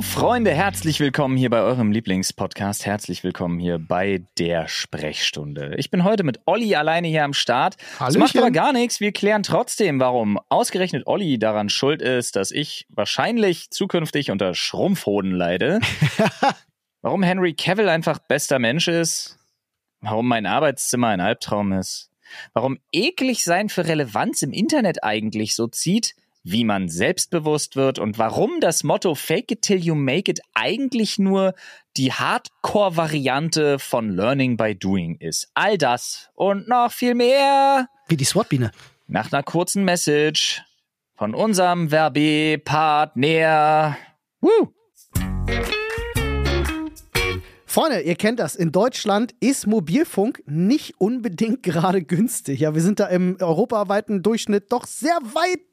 Hallo Freunde, herzlich willkommen hier bei eurem Lieblingspodcast. Herzlich willkommen hier bei der Sprechstunde. Ich bin heute mit Olli alleine hier am Start. Das macht aber gar nichts. Wir klären trotzdem, warum ausgerechnet Olli daran schuld ist, dass ich wahrscheinlich zukünftig unter Schrumpfhoden leide. warum Henry Cavill einfach bester Mensch ist. Warum mein Arbeitszimmer ein Albtraum ist. Warum eklig sein für Relevanz im Internet eigentlich so zieht wie man selbstbewusst wird und warum das Motto Fake it till you make it eigentlich nur die Hardcore-Variante von Learning by Doing ist. All das und noch viel mehr. Wie die SWAT-Biene. Nach einer kurzen Message von unserem Werbepartner. Woo! Freunde, ihr kennt das. In Deutschland ist Mobilfunk nicht unbedingt gerade günstig. Ja, wir sind da im europaweiten Durchschnitt doch sehr weit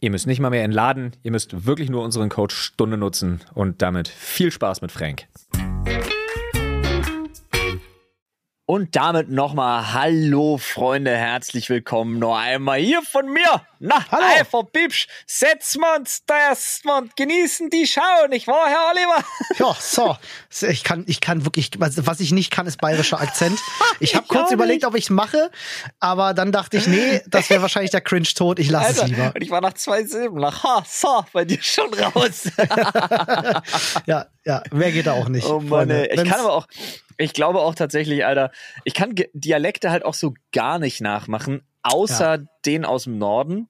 Ihr müsst nicht mal mehr entladen, ihr müsst wirklich nur unseren Code Stunde nutzen und damit viel Spaß mit Frank. Und damit nochmal Hallo Freunde, herzlich willkommen noch einmal hier von mir. Na, Hallo. einfach Bibsch, setzen wir uns da erstmal und genießen die Schau, nicht wahr, Herr Oliver? Ja, so, ich kann, ich kann wirklich, was ich nicht kann, ist bayerischer Akzent. Ich habe kurz überlegt, nicht. ob ich es mache, aber dann dachte ich, nee, das wäre wahrscheinlich der Cringe-Tod, ich lasse es lieber. Und ich war nach zwei Silben, nach ha, so, bei dir schon raus. ja, ja, wer geht da auch nicht. Oh Mann, ich kann aber auch, ich glaube auch tatsächlich, Alter, ich kann Dialekte halt auch so gar nicht nachmachen, außer ja. den aus dem Norden.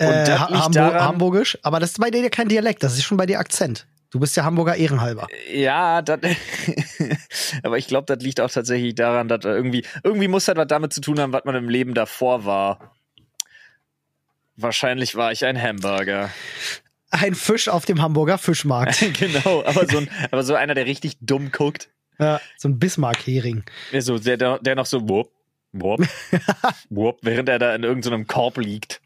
Und äh, Hamburg, daran, Hamburgisch, aber das ist bei dir kein Dialekt, das ist schon bei dir Akzent. Du bist ja Hamburger ehrenhalber. Ja, dat, aber ich glaube, das liegt auch tatsächlich daran, dass irgendwie, irgendwie muss das was damit zu tun haben, was man im Leben davor war. Wahrscheinlich war ich ein Hamburger. Ein Fisch auf dem Hamburger Fischmarkt. genau, aber so, ein, aber so einer, der richtig dumm guckt. Ja, so ein Bismarck-Hering. So, der, der noch so wupp, wupp, wupp, während er da in irgendeinem Korb liegt.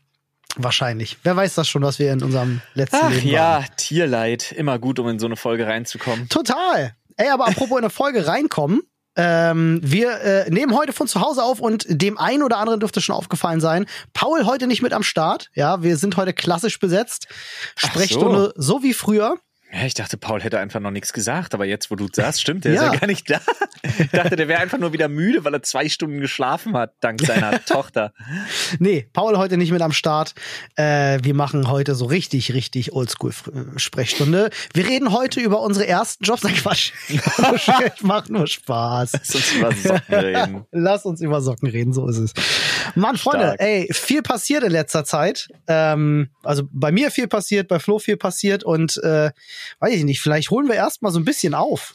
Wahrscheinlich. Wer weiß das schon, was wir in unserem letzten Ach, Leben ja, waren. Tierleid. Immer gut, um in so eine Folge reinzukommen. Total. Ey, aber apropos in eine Folge reinkommen. Ähm, wir äh, nehmen heute von zu Hause auf und dem einen oder anderen dürfte schon aufgefallen sein. Paul heute nicht mit am Start. Ja, wir sind heute klassisch besetzt. Sprechstunde so. so wie früher. Ja, ich dachte, Paul hätte einfach noch nichts gesagt, aber jetzt, wo du sagst, stimmt, der ja. ist ja gar nicht da. Ich dachte, der wäre einfach nur wieder müde, weil er zwei Stunden geschlafen hat, dank seiner Tochter. Nee, Paul heute nicht mit am Start. Äh, wir machen heute so richtig, richtig Oldschool-Sprechstunde. Wir reden heute über unsere ersten Jobs. Nein, Quatsch. ich mach nur Spaß. Lass uns über Socken reden. Lass uns über Socken reden, so ist es. Mann, Freunde, Stark. ey, viel passiert in letzter Zeit. Ähm, also bei mir viel passiert, bei Flo viel passiert und äh, weiß ich nicht, vielleicht holen wir erstmal so ein bisschen auf.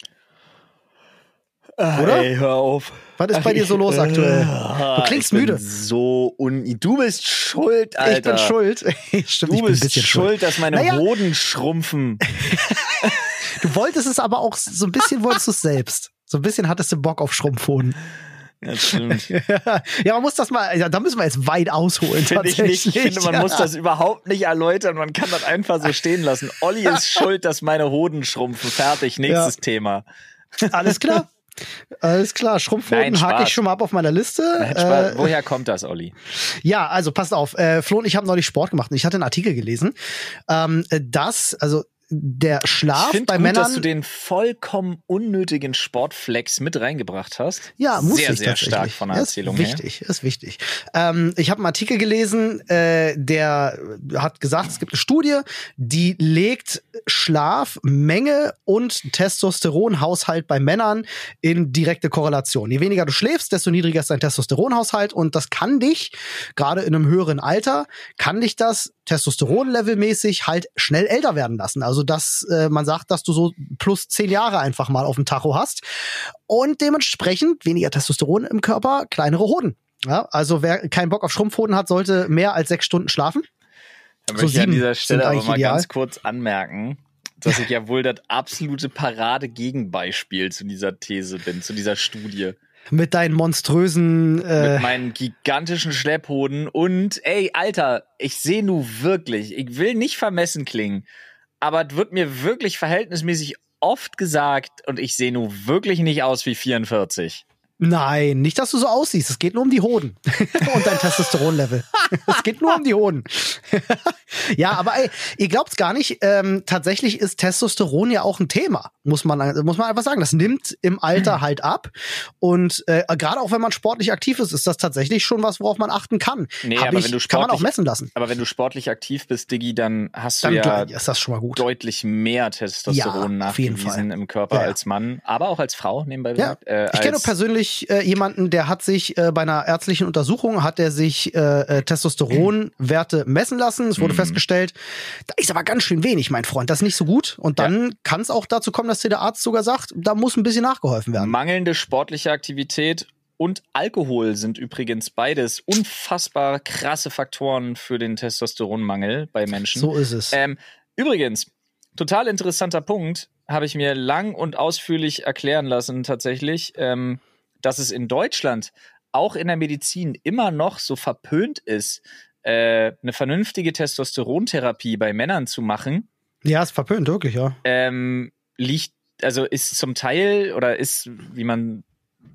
Oder? Ey, hör auf. Was ist bei dir so los aktuell? Du klingst müde. so un du bist schuld, Alter. Ich bin schuld. Stimmt, du bist schuld, schuld, dass meine naja. Hoden schrumpfen. du wolltest es aber auch so ein bisschen wolltest du es selbst. So ein bisschen hattest du Bock auf Schrumpfhoden. Ja, stimmt. ja, man muss das mal, ja, da müssen wir jetzt weit ausholen. Finde ich nicht. Ich finde, man ja. muss das überhaupt nicht erläutern. Man kann das einfach so stehen lassen. Olli ist schuld, dass meine Hoden schrumpfen. Fertig. Nächstes ja. Thema. Alles klar. Alles klar, Schrumpfhoden hake ich schon mal ab auf meiner Liste. Äh, Woher kommt das, Olli? Ja, also passt auf. Äh, Flo und ich haben neulich Sport gemacht und ich hatte einen Artikel gelesen, ähm, dass, also der Schlaf bei gut, Männern. dass du den vollkommen unnötigen Sportflex mit reingebracht hast. Ja, muss sehr, ich sehr stark von der ja, Erzählung ist wichtig, her. Ist wichtig. Ähm, ich habe einen Artikel gelesen, äh, der hat gesagt, es gibt eine Studie, die legt Schlaf, Menge und Testosteronhaushalt bei Männern in direkte Korrelation. Je weniger du schläfst, desto niedriger ist dein Testosteronhaushalt und das kann dich, gerade in einem höheren Alter, kann dich das Testosteronlevelmäßig halt schnell älter werden lassen. Also dass äh, man sagt, dass du so plus zehn Jahre einfach mal auf dem Tacho hast und dementsprechend weniger Testosteron im Körper, kleinere Hoden. Ja, also wer keinen Bock auf Schrumpfhoden hat, sollte mehr als sechs Stunden schlafen. Da möchte so ich an dieser Stelle aber mal ideal. ganz kurz anmerken, dass ich ja wohl das absolute Parade-Gegenbeispiel zu dieser These bin, zu dieser Studie. Mit deinen monströsen. Äh Mit meinen gigantischen Schlepphoden und, ey, Alter, ich sehe nu wirklich, ich will nicht vermessen klingen, aber es wird mir wirklich verhältnismäßig oft gesagt und ich sehe nu wirklich nicht aus wie 44. Nein, nicht, dass du so aussiehst. Es geht nur um die Hoden und dein Testosteronlevel. es geht nur um die Hoden. ja, aber ey, ihr glaubt's gar nicht. Ähm, tatsächlich ist Testosteron ja auch ein Thema, muss man muss man einfach sagen. Das nimmt im Alter halt ab und äh, gerade auch wenn man sportlich aktiv ist, ist das tatsächlich schon was, worauf man achten kann. Nee, Hab aber ich, wenn du sportlich, kann man auch messen lassen. Aber wenn du sportlich aktiv bist, Diggi, dann hast du dann ja ist das schon mal gut. deutlich mehr Testosteron ja, nachgewiesen im Körper ja, ja. als Mann, aber auch als Frau nebenbei. Ja. Äh, ich kenne persönlich ich äh, jemanden, der hat sich äh, bei einer ärztlichen Untersuchung hat er sich äh, äh, Testosteronwerte messen lassen. Es wurde mhm. Festgestellt, da ist aber ganz schön wenig, mein Freund. Das ist nicht so gut. Und dann ja. kann es auch dazu kommen, dass dir der Arzt sogar sagt, da muss ein bisschen nachgeholfen werden. Mangelnde sportliche Aktivität und Alkohol sind übrigens beides unfassbar krasse Faktoren für den Testosteronmangel bei Menschen. So ist es. Ähm, übrigens, total interessanter Punkt, habe ich mir lang und ausführlich erklären lassen tatsächlich. Ähm, dass es in Deutschland auch in der Medizin immer noch so verpönt ist, äh, eine vernünftige Testosterontherapie bei Männern zu machen. Ja, ist verpönt, wirklich, ja. Ähm, liegt, also ist zum Teil oder ist, wie man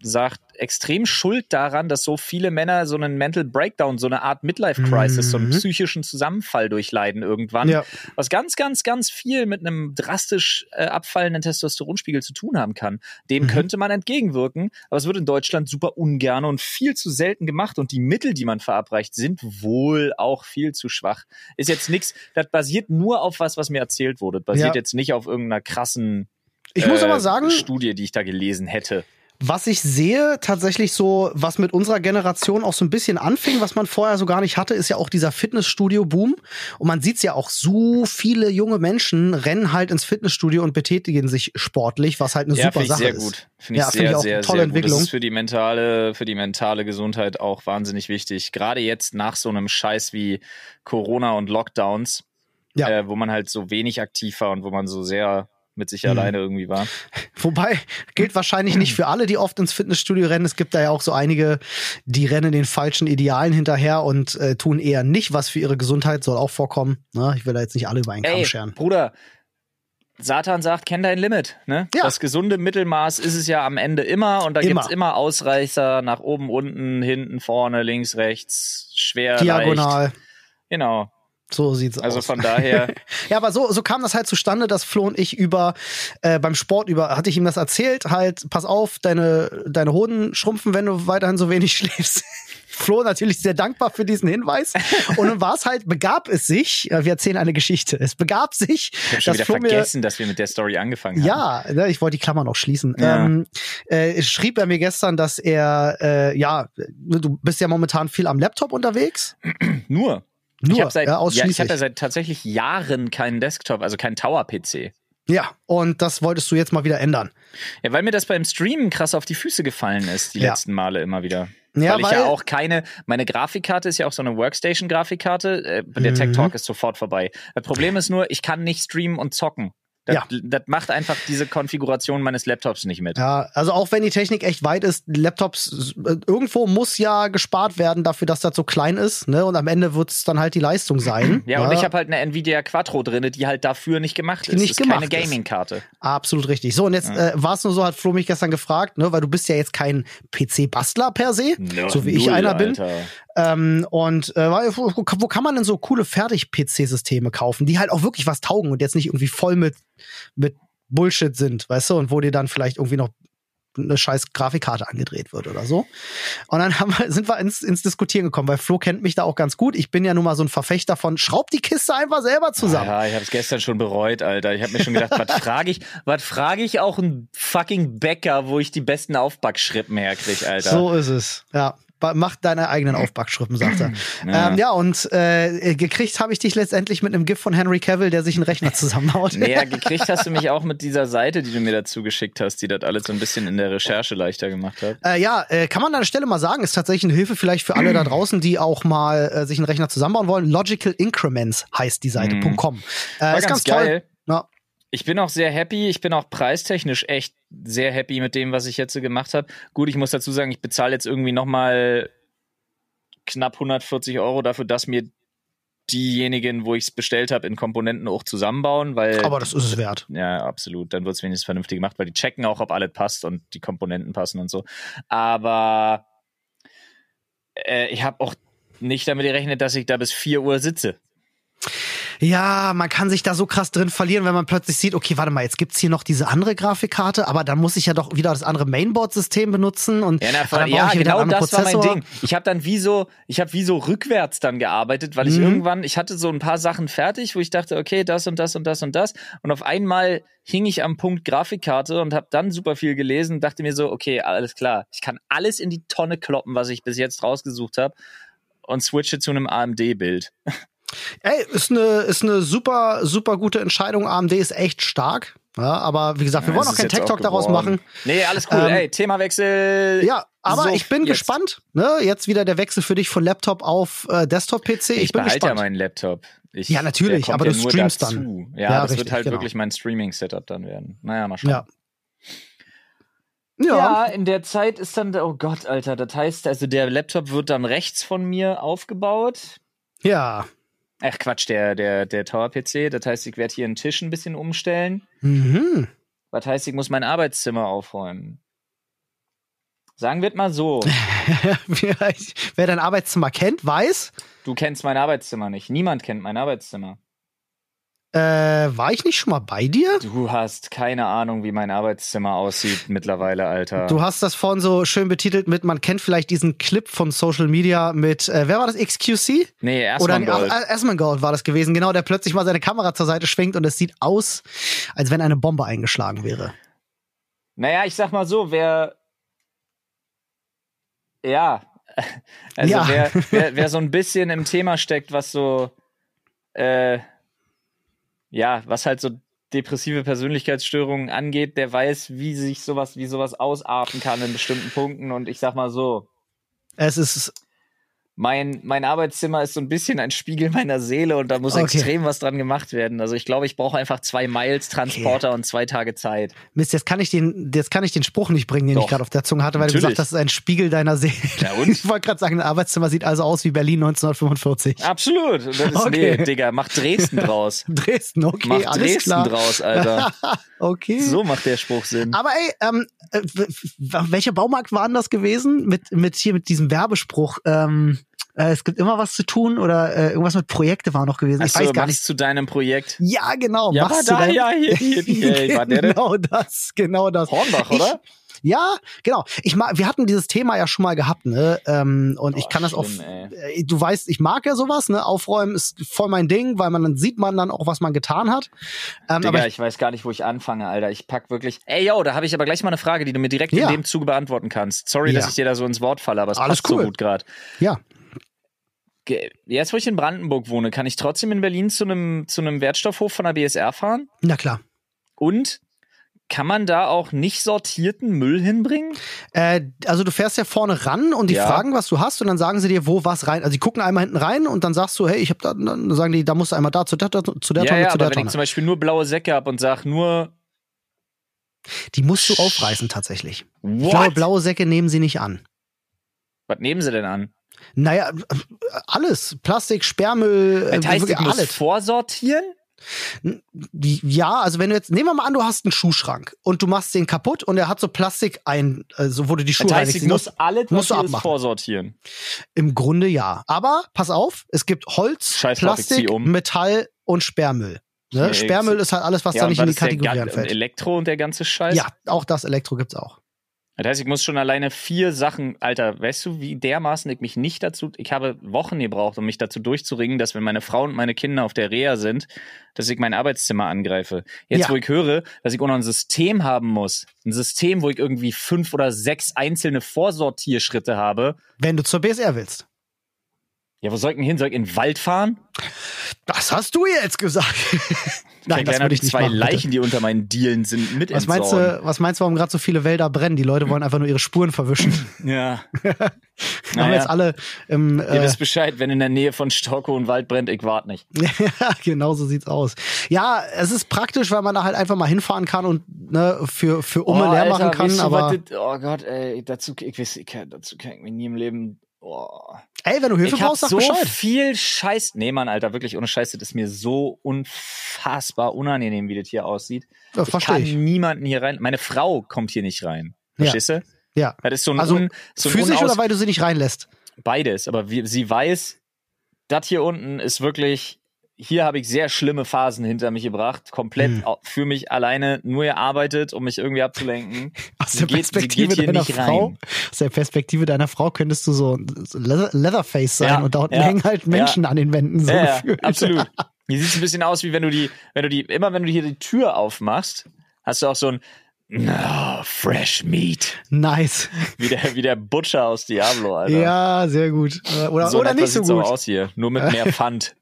sagt, extrem schuld daran, dass so viele Männer so einen Mental Breakdown, so eine Art Midlife Crisis, mhm. so einen mhm. psychischen Zusammenfall durchleiden irgendwann, ja. was ganz, ganz, ganz viel mit einem drastisch äh, abfallenden Testosteronspiegel zu tun haben kann. Dem mhm. könnte man entgegenwirken, aber es wird in Deutschland super ungern und viel zu selten gemacht und die Mittel, die man verabreicht, sind wohl auch viel zu schwach. Ist jetzt nichts, das basiert nur auf was, was mir erzählt wurde. Das basiert ja. jetzt nicht auf irgendeiner krassen ich muss aber äh, sagen, Studie, die ich da gelesen hätte. Was ich sehe, tatsächlich so, was mit unserer Generation auch so ein bisschen anfing, was man vorher so gar nicht hatte, ist ja auch dieser Fitnessstudio-Boom. Und man sieht's ja auch, so viele junge Menschen rennen halt ins Fitnessstudio und betätigen sich sportlich, was halt eine ja, super Sache sehr ist. Gut. Finde ich ja, sehr, find ich auch sehr, tolle sehr Entwicklung. Gut. Das ist für die mentale, für die mentale Gesundheit auch wahnsinnig wichtig. Gerade jetzt nach so einem Scheiß wie Corona und Lockdowns, ja. äh, wo man halt so wenig aktiv war und wo man so sehr mit sich mhm. alleine irgendwie war. Wobei, gilt wahrscheinlich nicht für alle, die oft ins Fitnessstudio rennen. Es gibt da ja auch so einige, die rennen den falschen Idealen hinterher und äh, tun eher nicht was für ihre Gesundheit, soll auch vorkommen. Ne? Ich will da jetzt nicht alle über einen Kamm scheren. Bruder, Satan sagt, kenn dein Limit. Ne? Ja. Das gesunde Mittelmaß ist es ja am Ende immer und da gibt es immer Ausreißer nach oben, unten, hinten, vorne, links, rechts, schwer, Diagonal. Leicht. Genau. So sieht's also aus. Also von daher. ja, aber so, so kam das halt zustande, dass Flo und ich über äh, beim Sport über, hatte ich ihm das erzählt, halt, pass auf, deine, deine Hoden schrumpfen, wenn du weiterhin so wenig schläfst. Flo natürlich sehr dankbar für diesen Hinweis. Und dann war es halt, begab es sich, wir erzählen eine Geschichte, es begab sich. Ich habe schon wieder Flo vergessen, mir, dass wir mit der Story angefangen haben. Ja, ne, ich wollte die Klammer noch schließen. Ja. Ähm, äh, schrieb er mir gestern, dass er, äh, ja, du bist ja momentan viel am Laptop unterwegs. Nur. Nur, ich habe seit, ja, ja, ich seit tatsächlich Jahren keinen Desktop, also keinen Tower-PC. Ja, und das wolltest du jetzt mal wieder ändern. Ja, weil mir das beim Streamen krass auf die Füße gefallen ist, die ja. letzten Male immer wieder. Ja, weil ich weil ja auch keine, meine Grafikkarte ist ja auch so eine Workstation-Grafikkarte, äh, der mhm. Tech Talk ist sofort vorbei. Das Problem ist nur, ich kann nicht streamen und zocken. Das, ja. das macht einfach diese Konfiguration meines Laptops nicht mit. Ja, also auch wenn die Technik echt weit ist, Laptops, äh, irgendwo muss ja gespart werden dafür, dass das so klein ist, ne? Und am Ende wird es dann halt die Leistung sein. Ja, und ich habe halt eine Nvidia Quattro drin, die halt dafür nicht gemacht ist. Nicht ist gemacht keine Gaming-Karte. Absolut richtig. So, und jetzt ja. äh, war es nur so, hat Flo mich gestern gefragt, ne, weil du bist ja jetzt kein PC-Bastler per se, no, so wie ich einer Alter. bin. Ähm, und äh, wo, wo kann man denn so coole Fertig-PC-Systeme kaufen, die halt auch wirklich was taugen und jetzt nicht irgendwie voll mit, mit Bullshit sind, weißt du, und wo dir dann vielleicht irgendwie noch eine scheiß Grafikkarte angedreht wird oder so. Und dann haben wir, sind wir ins, ins Diskutieren gekommen, weil Flo kennt mich da auch ganz gut. Ich bin ja nun mal so ein Verfechter von, schraub die Kiste einfach selber zusammen. Ja, ich habe es gestern schon bereut, Alter. Ich habe mir schon gedacht, was frage ich, was frage ich auch einen fucking Bäcker, wo ich die besten Aufbackschrippen herkriege, Alter. So ist es, ja mach deine eigenen Aufbackschrippen, sagt er. Ja, ähm, ja und äh, gekriegt habe ich dich letztendlich mit einem GIF von Henry Cavill, der sich einen Rechner zusammenhaut. naja, gekriegt hast du mich auch mit dieser Seite, die du mir dazu geschickt hast, die das alles so ein bisschen in der Recherche leichter gemacht hat. Äh, ja, äh, kann man an der Stelle mal sagen, ist tatsächlich eine Hilfe vielleicht für alle da draußen, die auch mal äh, sich einen Rechner zusammenbauen wollen. Logical Increments heißt die Seite.com. Mhm. Äh, ist ganz, ganz geil. toll. Ja. Ich bin auch sehr happy. Ich bin auch preistechnisch echt sehr happy mit dem, was ich jetzt gemacht habe. Gut, ich muss dazu sagen, ich bezahle jetzt irgendwie noch mal knapp 140 Euro dafür, dass mir diejenigen, wo ich es bestellt habe, in Komponenten auch zusammenbauen, weil. Aber das ist es wert. Ja, absolut. Dann wird es wenigstens vernünftig gemacht, weil die checken auch, ob alles passt und die Komponenten passen und so. Aber äh, ich habe auch nicht damit gerechnet, dass ich da bis 4 Uhr sitze. Ja, man kann sich da so krass drin verlieren, wenn man plötzlich sieht, okay, warte mal, jetzt gibt's hier noch diese andere Grafikkarte, aber dann muss ich ja doch wieder das andere Mainboard-System benutzen und ja, na, ja genau das Prozessor. war mein Ding. Ich habe dann wie so, ich habe wie so rückwärts dann gearbeitet, weil ich mhm. irgendwann, ich hatte so ein paar Sachen fertig, wo ich dachte, okay, das und das und das und das und auf einmal hing ich am Punkt Grafikkarte und habe dann super viel gelesen, dachte mir so, okay, alles klar, ich kann alles in die Tonne kloppen, was ich bis jetzt rausgesucht habe und switche zu einem AMD-Bild. Ey, ist eine, ist eine super, super gute Entscheidung. AMD ist echt stark. Ja, aber wie gesagt, wir ja, wollen auch keinen Tech-Talk daraus machen. Nee, alles cool. Ähm, Ey, Themawechsel. Ja, aber so, ich bin jetzt. gespannt. Ne? Jetzt wieder der Wechsel für dich von Laptop auf äh, Desktop-PC. Ich, ich bin gespannt. ja meinen Laptop. Ich, ja, natürlich, aber ja du streamst dazu. dann. Ja, ja das richtig, wird halt genau. wirklich mein Streaming-Setup dann werden. Naja, mal schauen. Ja. Ja. ja, in der Zeit ist dann, oh Gott, Alter, das heißt, also der Laptop wird dann rechts von mir aufgebaut. Ja. Ach Quatsch, der, der, der Tower-PC. Das heißt, ich werde hier einen Tisch ein bisschen umstellen. Mhm. Was heißt, ich muss mein Arbeitszimmer aufräumen. Sagen wir mal so. Wer dein Arbeitszimmer kennt, weiß. Du kennst mein Arbeitszimmer nicht. Niemand kennt mein Arbeitszimmer. Äh, war ich nicht schon mal bei dir? Du hast keine Ahnung, wie mein Arbeitszimmer aussieht mittlerweile, Alter. Du hast das vorhin so schön betitelt mit, man kennt vielleicht diesen Clip von Social Media mit, äh, wer war das, XQC? Nee, Asmongold. Oder Asmongold war das gewesen, genau, der plötzlich mal seine Kamera zur Seite schwenkt und es sieht aus, als wenn eine Bombe eingeschlagen wäre. Naja, ich sag mal so, wer, ja, also ja. Wer, wer, wer so ein bisschen im Thema steckt, was so, äh, ja, was halt so depressive Persönlichkeitsstörungen angeht, der weiß, wie sich sowas, wie sowas ausarten kann in bestimmten Punkten. Und ich sag mal so. Es ist mein, mein Arbeitszimmer ist so ein bisschen ein Spiegel meiner Seele und da muss okay. extrem was dran gemacht werden. Also ich glaube, ich brauche einfach zwei Miles Transporter okay. und zwei Tage Zeit. Mist, jetzt kann ich den, jetzt kann ich den Spruch nicht bringen, den Doch. ich gerade auf der Zunge hatte, weil Natürlich. du gesagt hast, das ist ein Spiegel deiner Seele. Ja, und? Ich wollte gerade sagen, ein Arbeitszimmer sieht also aus wie Berlin 1945. Absolut. Das ist, okay. Nee, Digga, mach Dresden draus. Dresden, okay, mach alles Dresden klar. draus, Alter. okay. So macht der Spruch Sinn. Aber ey, ähm, äh, welcher Baumarkt war denn das gewesen? Mit, mit hier, mit diesem Werbespruch, ähm, äh, es gibt immer was zu tun oder äh, irgendwas mit Projekte war noch gewesen. Ach ich so, weiß gar nicht. zu deinem Projekt. Ja, genau. Ja, war da, ja, hier, hier, hier. war der genau das, genau das. Hornbach, oder? Ich, ja, genau. Ich mag, wir hatten dieses Thema ja schon mal gehabt, ne? Ähm, und oh, ich kann das auch. Äh, du weißt, ich mag ja sowas, ne? Aufräumen ist voll mein Ding, weil man dann sieht man dann auch, was man getan hat. Ähm, Digga, aber ich, ich, weiß gar nicht, wo ich anfange, Alter. Ich pack wirklich. Ey, yo, da habe ich aber gleich mal eine Frage, die du mir direkt ja. in dem Zuge beantworten kannst. Sorry, ja. dass ich dir da so ins Wort falle, aber es Alles passt cool. so gut gerade. Ja jetzt, wo ich in Brandenburg wohne, kann ich trotzdem in Berlin zu einem zu einem Wertstoffhof von der BSR fahren? Na klar. Und kann man da auch nicht sortierten Müll hinbringen? Äh, also du fährst ja vorne ran und die ja. fragen, was du hast und dann sagen sie dir, wo was rein. Also die gucken einmal hinten rein und dann sagst du, hey, ich hab da, dann sagen die, da musst du einmal da zu der, zu der ja, Tonne, ja, zu der aber Tonne. Wenn ich zum Beispiel nur blaue Säcke habe und sag nur die musst du aufreißen tatsächlich. What? Ich glaube, blaue Säcke nehmen sie nicht an. Was nehmen sie denn an? Naja, alles. Plastik, Sperrmüll, das heißt, ich alles. vorsortieren? Ja, also wenn du jetzt, nehmen wir mal an, du hast einen Schuhschrank und du machst den kaputt und er hat so Plastik ein, also du die Schuhe das heißt, ich muss alles musst du abmachen. vorsortieren. Im Grunde ja. Aber pass auf, es gibt Holz, Scheiß Plastik, um. Metall und Sperrmüll. Ne? Sperrmüll ist halt alles, was ja, da nicht in die Kategorie anfällt. Elektro und der ganze Scheiß? Ja, auch das Elektro gibt's auch. Das heißt, ich muss schon alleine vier Sachen, Alter, weißt du, wie dermaßen ich mich nicht dazu, ich habe Wochen gebraucht, um mich dazu durchzuringen, dass wenn meine Frau und meine Kinder auf der Reha sind, dass ich mein Arbeitszimmer angreife. Jetzt, ja. wo ich höre, dass ich auch noch ein System haben muss, ein System, wo ich irgendwie fünf oder sechs einzelne Vorsortierschritte habe. Wenn du zur BSR willst. Ja, wo soll ich denn hin? Soll ich in den Wald fahren? Das hast du jetzt gesagt. Nein, das würde ich nicht zwei machen, Leichen, die unter meinen Dielen sind, mit was meinst du, Was meinst du, warum gerade so viele Wälder brennen? Die Leute wollen einfach nur ihre Spuren verwischen. Ja. naja. haben jetzt alle im. Äh, Ihr wisst Bescheid, wenn in der Nähe von Stocko ein Wald brennt, ich warte nicht. ja, genau so sieht's aus. Ja, es ist praktisch, weil man da halt einfach mal hinfahren kann und ne, für, für Umme oh, leer machen kann. Weißt du, aber oh Gott, ey, dazu, ich weiß, ich, dazu kann ich mir nie im Leben Boah. Ey, wenn du Hilfe ich brauchst, sag so Bescheid. viel Scheiß. Nee, Mann, Alter, wirklich ohne Scheiß, das ist mir so unfassbar unangenehm, wie das hier aussieht. Ja, ich kann ich. niemanden hier rein. Meine Frau kommt hier nicht rein. Verstehst ja. du? Ja. Das ist so ein also un, so ein physisch oder weil du sie nicht reinlässt? Beides, aber wie, sie weiß, das hier unten ist wirklich hier habe ich sehr schlimme Phasen hinter mich gebracht, komplett hm. für mich alleine nur gearbeitet, um mich irgendwie abzulenken. Aus der geht, Perspektive deiner Frau, rein. aus der Perspektive deiner Frau könntest du so, Leatherface sein ja, und da unten ja, hängen halt Menschen ja. an den Wänden. So ja, absolut. Hier sieht es ein bisschen aus, wie wenn du die, wenn du die, immer wenn du hier die Tür aufmachst, hast du auch so ein No, fresh meat. Nice. Wie der, wie der Butcher aus Diablo, Alter. Ja, sehr gut. Oder, so oder nicht so gut. so aus hier, nur mit mehr Pfand.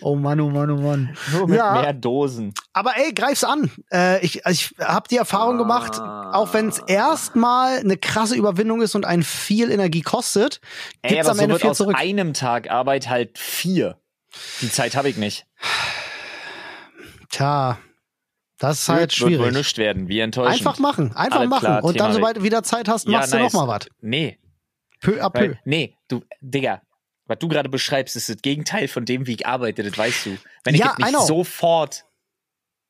Oh Mann, oh Mann, oh Mann. Nur mit ja, mehr Dosen. Aber ey, greif's an. Äh, ich ich habe die Erfahrung ah. gemacht, auch wenn es erstmal eine krasse Überwindung ist und einen viel Energie kostet, gibt's ey, aber am so Ende wird viel aus zurück. einem Tag Arbeit halt vier. Die Zeit habe ich nicht. Tja, das ist halt schwierig. Wird wohl nichts werden, wie enttäuschend. Einfach machen, einfach Alles machen. Klar, und dann, sobald du wieder Zeit hast, machst ja, nice. du noch mal was. Nee. Peu à peu. Weil, nee, du, Digga, was du gerade beschreibst, ist das Gegenteil von dem, wie ich arbeite, das weißt du. Wenn ich ja, es nicht sofort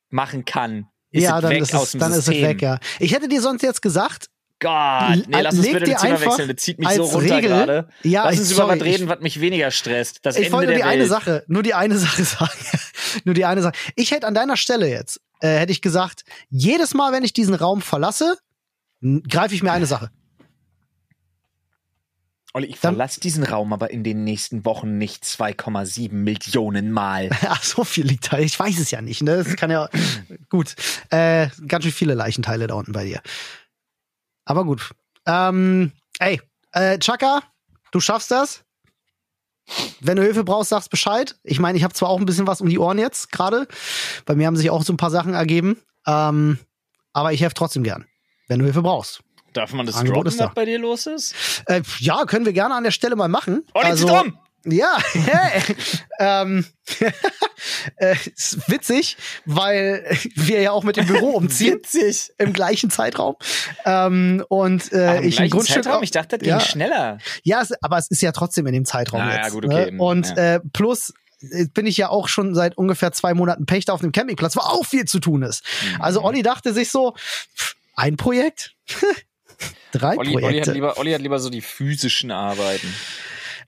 machen kann, ist ja, es dann weg ist aus dem dann System. ist es weg, ja. Ich hätte dir sonst jetzt gesagt, Gott, nee, lass uns bitte das Thema wechseln. Das zieht mich so runter gerade. Ja, lass uns sorry, über was reden, was mich weniger stresst. Das ich Ende wollte nur die Welt. eine Sache, nur die eine Sache sagen. nur die eine Sache. Ich hätte an deiner Stelle jetzt, äh, hätte ich gesagt, jedes Mal, wenn ich diesen Raum verlasse, greife ich mir eine Sache. Olli, ich verlasse diesen Raum aber in den nächsten Wochen nicht 2,7 Millionen Mal. Ach, so viel liegt da. Ich weiß es ja nicht. Ne? Das kann ja gut. Äh, ganz schön viele Leichenteile da unten bei dir. Aber gut. Ähm, ey, äh, Chaka, du schaffst das. Wenn du Hilfe brauchst, sagst Bescheid. Ich meine, ich habe zwar auch ein bisschen was um die Ohren jetzt gerade. Bei mir haben sich auch so ein paar Sachen ergeben. Ähm, aber ich helfe trotzdem gern, wenn du Hilfe brauchst. Darf man das Angebot droppen, was bei dir los ist? Äh, ja, können wir gerne an der Stelle mal machen. Oh, also, drum! Ja, hey, ähm, äh, ist witzig, weil wir ja auch mit dem Büro umziehen. witzig. Im gleichen Zeitraum. Ähm, und äh, Ach, ich ein Grundstück. Zeitraum? Ich dachte, das ja, ging schneller. Ja, es, aber es ist ja trotzdem in dem Zeitraum ah, jetzt. Ja, gut, okay. Ne? Und ja. äh, plus äh, bin ich ja auch schon seit ungefähr zwei Monaten Pächter auf dem Campingplatz, wo auch viel zu tun ist. Mhm. Also Olli dachte sich so, ein Projekt? Drei Olli, Projekte. Olli hat, lieber, Olli hat lieber so die physischen Arbeiten.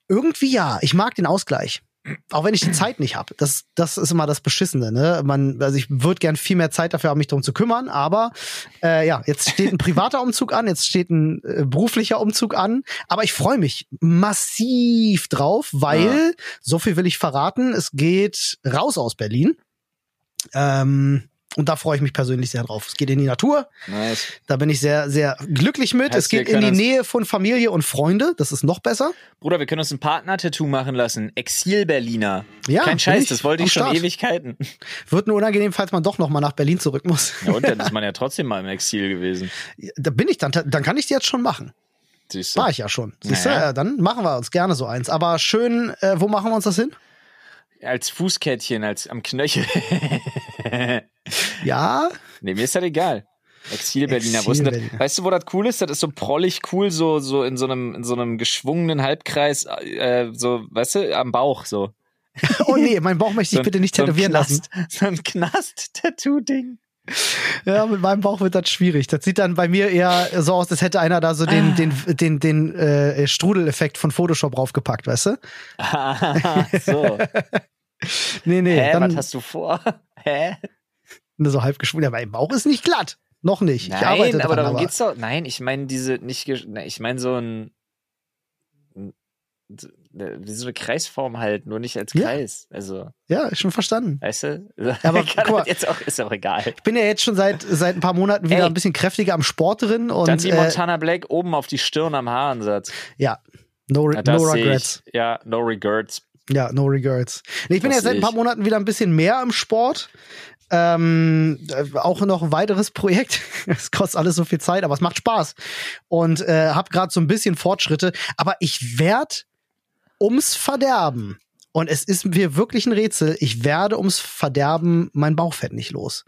Irgendwie ja. Ich mag den Ausgleich. Auch wenn ich die Zeit nicht habe. Das, das ist immer das Beschissene. Ne? Man, also ich würde gern viel mehr Zeit dafür haben, mich darum zu kümmern. Aber äh, ja, jetzt steht ein privater Umzug an, jetzt steht ein äh, beruflicher Umzug an. Aber ich freue mich massiv drauf, weil, ja. so viel will ich verraten, es geht raus aus Berlin. Ähm, Und da freue ich mich persönlich sehr drauf. Es geht in die Natur. Nice. Da bin ich sehr, sehr glücklich mit. Heißt, es geht in die Nähe von Familie und Freunde. Das ist noch besser. Bruder, wir können uns ein Partner-Tattoo machen lassen. Exil-Berliner. Ja, Kein Scheiß, das wollte ich schon Start. Ewigkeiten. Wird nur unangenehm, falls man doch noch mal nach Berlin zurück muss. Ja, und dann ist man ja trotzdem mal im Exil gewesen. Da bin ich dann, dann kann ich die jetzt schon machen. Siehst du? War ich ja schon. Siehst du, Naja. ja, dann machen wir uns gerne so eins. Aber schön, äh, wo machen wir uns das hin? Als Fußkettchen, als am Knöchel. Ja, nee, mir ist das egal. Exil-Berliner. Wo ist denn das? Exil-Berliner. Weißt du, wo das cool ist? Das ist so prollig cool, so, so in so einem, in so einem geschwungenen Halbkreis, äh, so, weißt du, am Bauch, so. oh nee, mein Bauch möchte ich So bitte nicht so tätowieren lassen. Knast, So ein Knast-Tattoo-Ding. Ja, mit meinem Bauch wird das schwierig. Das sieht dann bei mir eher so aus, als hätte einer da so Ah. den, den, den, den äh, Strudeleffekt von Photoshop draufgepackt, weißt du? Ah, so. Nee, nee, Hä, was dann hast du vor? Hä? nur so halb geschwungen. Ja, mein Bauch ist nicht glatt. Noch nicht. ich arbeite Nein, aber dran, darum aber geht's doch. Nein, ich meine diese nicht, ne, ich meine so ein wie so eine Kreisform halt, nur nicht als Ja. Kreis. Also, Ja, ist schon verstanden. weißt du? Aber guck mal. jetzt auch, ist auch egal. Ich bin ja jetzt schon seit, seit ein paar Monaten wieder Ey. ein bisschen kräftiger am Sport drin und Dann die äh, Montana Black oben auf die Stirn am Haaransatz. ja, no, Ja, no regrets. Ich. Ja, no regrets. Ja, no regrets. Nee, ich bin ja seit ein paar. Monaten wieder ein bisschen mehr im Sport. Ähm, äh, auch noch ein weiteres Projekt. Es kostet alles so viel Zeit, aber es macht Spaß. Und äh, habe gerade so ein bisschen Fortschritte. Aber ich werd ums Verderben. Und es ist mir wirklich ein Rätsel. Ich werde ums Verderben mein Bauchfett nicht los.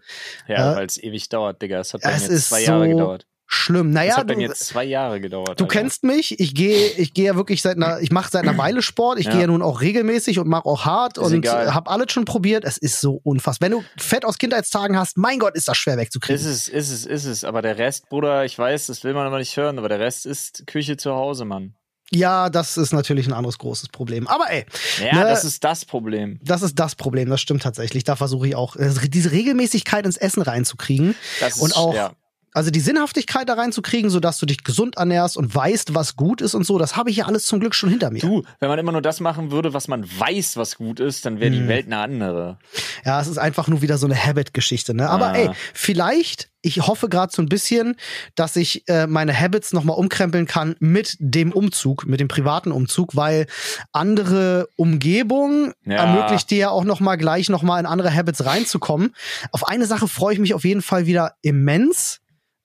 Ja, Äh, weil es ewig dauert, Digga. Es hat bei es mir zwei Jahre so gedauert. Schlimm. Naja, hat bei du, mir jetzt zwei Jahre gedauert. Du Alter. kennst mich, ich gehe ich gehe ja wirklich seit einer ich mache seit einer Weile Sport, ich Ja. gehe ja nun auch regelmäßig und mache auch hart Ist und habe alles schon probiert, es ist so unfassbar. Wenn du Fett aus Kindheitstagen hast, mein Gott, ist das schwer wegzukriegen. Ist es, ist es, ist es. Aber der Rest, Bruder, ich weiß, das will man aber nicht hören, aber der Rest ist Küche zu Hause, Mann. Ja, das ist natürlich ein anderes großes Problem. Aber ey, Ja, Ne? das ist das Problem. das ist das Problem, das stimmt tatsächlich. Da versuche ich auch äh, diese Regelmäßigkeit ins Essen reinzukriegen Das ist, und auch ja. Also die Sinnhaftigkeit da reinzukriegen, sodass du dich gesund ernährst und weißt, was gut ist und so, das habe ich ja alles zum Glück schon hinter mir. Du, wenn man immer nur das machen würde, was man weiß, was gut ist, dann wäre Hm. die Welt eine andere. Ja, es ist einfach nur wieder so eine Habit-Geschichte. Ne? Aber Ah. ey, vielleicht, ich hoffe gerade so ein bisschen, dass ich äh, meine Habits nochmal umkrempeln kann mit dem Umzug, mit dem privaten Umzug, weil andere Umgebung Ja. ermöglicht dir ja auch nochmal gleich nochmal in andere Habits reinzukommen. Auf eine Sache freue ich mich auf jeden Fall wieder immens.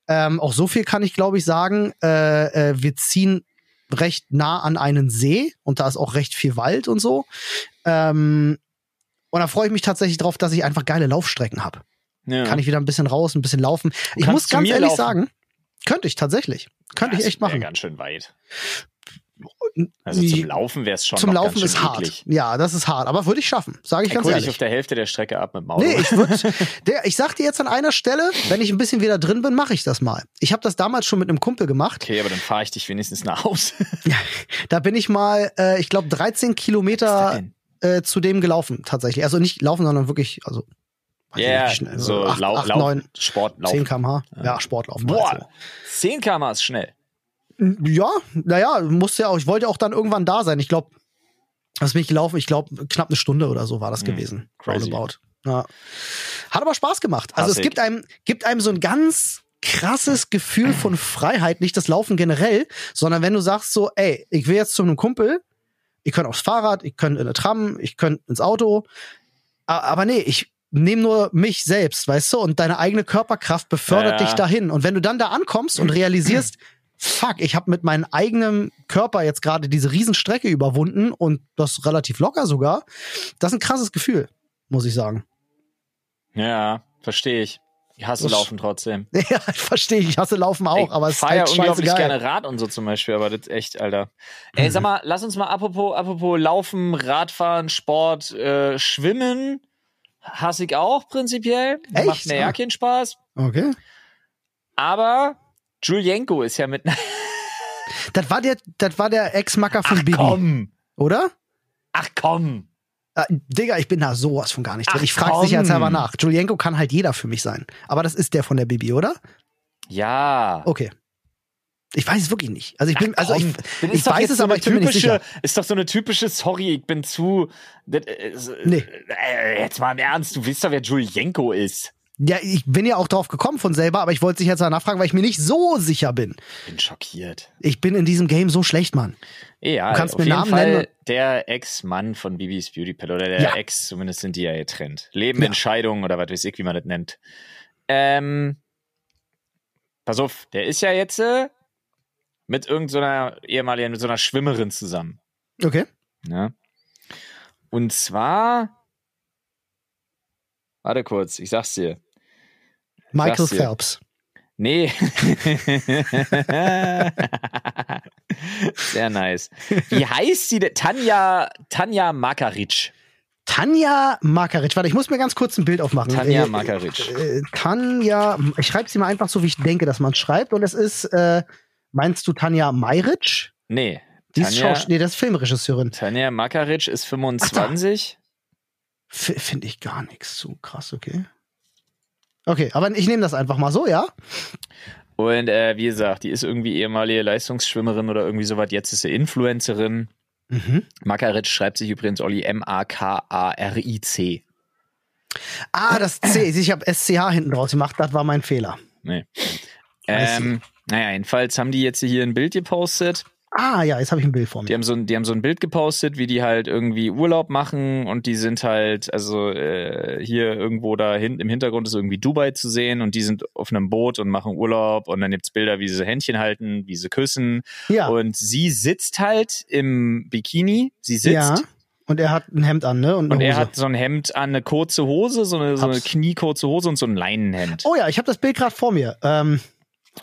Ähm, auch so viel kann ich, glaube ich, sagen. Äh, äh, wir ziehen recht nah an einen See und da ist auch recht viel Wald und so. Ähm, und da freue ich mich tatsächlich drauf, dass ich einfach geile Laufstrecken habe. Ja. Kann ich wieder ein bisschen raus, ein bisschen laufen. Ich muss ganz ehrlich laufen. sagen, könnte ich tatsächlich. Könnte Ja, ich echt machen. ganz schön weit. Also zum Laufen wäre es schon Zum Laufen ist hart. eklig. Ja, das ist hart. Aber würde ich schaffen, sage ich Ich ganz dich ehrlich. auf der Hälfte der Strecke ab mit dem Auto. Nee, ich würde, ich sag dir jetzt an einer Stelle, wenn ich ein bisschen wieder drin bin, mache ich das mal. Ich habe das damals schon mit einem Kumpel gemacht. okay, aber dann fahre ich dich wenigstens nach Hause. Da bin ich mal, äh, ich glaube, 13 Kilometer äh, zu dem gelaufen, tatsächlich. Also nicht laufen, sondern wirklich, also ich Ja, wie schnell, so acht, Lau acht, Lauf, neun, Sport, 10 Laufen. km/h. Ja, Sportlaufen. Boah, also. 10 km ist schnell. Ja, naja, musste ja auch, ich wollte auch dann irgendwann da sein. Ich glaube, was bin ich gelaufen? Ich glaube, knapp eine Stunde oder so war das Mhm, gewesen. crazy. Roundabout. Ja. Hat aber Spaß gemacht. Also es Hassig. gibt einem, gibt einem so ein ganz krasses Gefühl von Freiheit, nicht das Laufen generell, sondern wenn du sagst so, ey, ich will jetzt zu einem Kumpel, ich könnte aufs Fahrrad, ich könnte in eine Tram, ich könnte ins Auto, aber nee, ich nehme nur mich selbst, weißt du, und deine eigene Körperkraft befördert Ja. dich dahin. Und wenn du dann da ankommst und realisierst, fuck, ich habe mit meinem eigenen Körper jetzt gerade diese Riesenstrecke überwunden und das relativ locker sogar, das ist ein krasses Gefühl, muss ich sagen. Ja, verstehe ich. Ich hasse Das- Laufen trotzdem. Ja, verstehe ich. Ich hasse Laufen auch, ich aber es ist fahre ja halt unglaublich scheißegal. gerne Rad und so zum Beispiel, aber das ist echt, Alter. Ey, sag mal, lass uns mal apropos, apropos Laufen, Radfahren, Sport, äh, Schwimmen. Hasse ich auch prinzipiell. Echt? Macht mir ja Ah. keinen Spaß. Okay. Aber Julienko ist ja mit. Das war der, das war der Ex-Macker von Ach Bibi, komm! oder? Ach komm! Äh, Digga, ich bin da sowas von gar nicht drin. Ach, ich frage komm. sich jetzt selber nach. Julienko kann halt jeder für mich sein. Aber das ist der von der Bibi, oder? Ja. Okay. Ich weiß es wirklich nicht. Also ich bin, Ach, also ich, ich doch weiß es, so aber ich bin mir nicht typische, sicher. Ist doch so eine typische, sorry, ich bin zu. Das, äh, Nee. äh, Jetzt mal im Ernst, du weißt doch, wer Julienko ist. Ja, ich bin ja auch drauf gekommen von selber, aber ich wollte sich jetzt nachfragen, weil ich mir nicht so sicher bin. Bin schockiert. Ich bin in diesem Game so schlecht, Mann. Ja, du kannst auf mir jeden Namen Fall nennen. der Ex-Mann von Bibis Beauty Pal oder der Ja. Ex, zumindest sind die ja getrennt. Leben, Ja. Entscheidungen oder was weiß ich, wie man das nennt. Ähm, pass auf, der ist ja jetzt äh, mit irgendeiner ehemaligen, mit so einer Schwimmerin zusammen. Okay. Ja. Und zwar, warte kurz, ich sag's dir. Michael Sag's dir. Phelps. Nee. Sehr nice. Wie heißt sie denn? Tanja, Tanja Makaric. Tanja Makaric. Warte, ich muss mir ganz kurz ein Bild aufmachen. Tanja Äh, Makaric. äh, Tanja, ich schreibe sie mal einfach so, wie ich denke, dass man schreibt. Und es ist, äh, meinst du Tanja Mayric? Nee. Die ist Tanja, Schausch nee, das ist Filmregisseurin. Tanja Makaric ist 25. F Finde ich gar nichts so krass, okay. Okay, aber ich nehme das einfach mal so, ja? Und äh, wie gesagt, die ist irgendwie ehemalige Leistungsschwimmerin oder irgendwie sowas. Jetzt ist sie Influencerin. Mhm. Makaric schreibt sich übrigens Olli M-A-K-A-R-I-C. Ah, das C. Ich habe SCH hinten draus gemacht, das war mein Fehler. Nee. Ähm, naja, jedenfalls haben die jetzt hier ein Bild gepostet. Ah, ja, jetzt habe ich ein Bild vor Die mir. haben, so ein, die haben so ein Bild gepostet, wie die halt irgendwie Urlaub machen und die sind halt, also äh, hier irgendwo da hinten im Hintergrund ist irgendwie Dubai zu sehen und die sind auf einem Boot und machen Urlaub und dann gibt's Bilder, wie sie Händchen halten, wie sie küssen Ja, und sie sitzt halt im Bikini, sie sitzt ja. Und er hat ein Hemd an, ne? Und, und er hat so ein Hemd an, eine kurze Hose, so eine, so eine kniekurze Hose und so ein Leinenhemd. Oh ja, ich habe das Bild gerade vor mir. Ähm,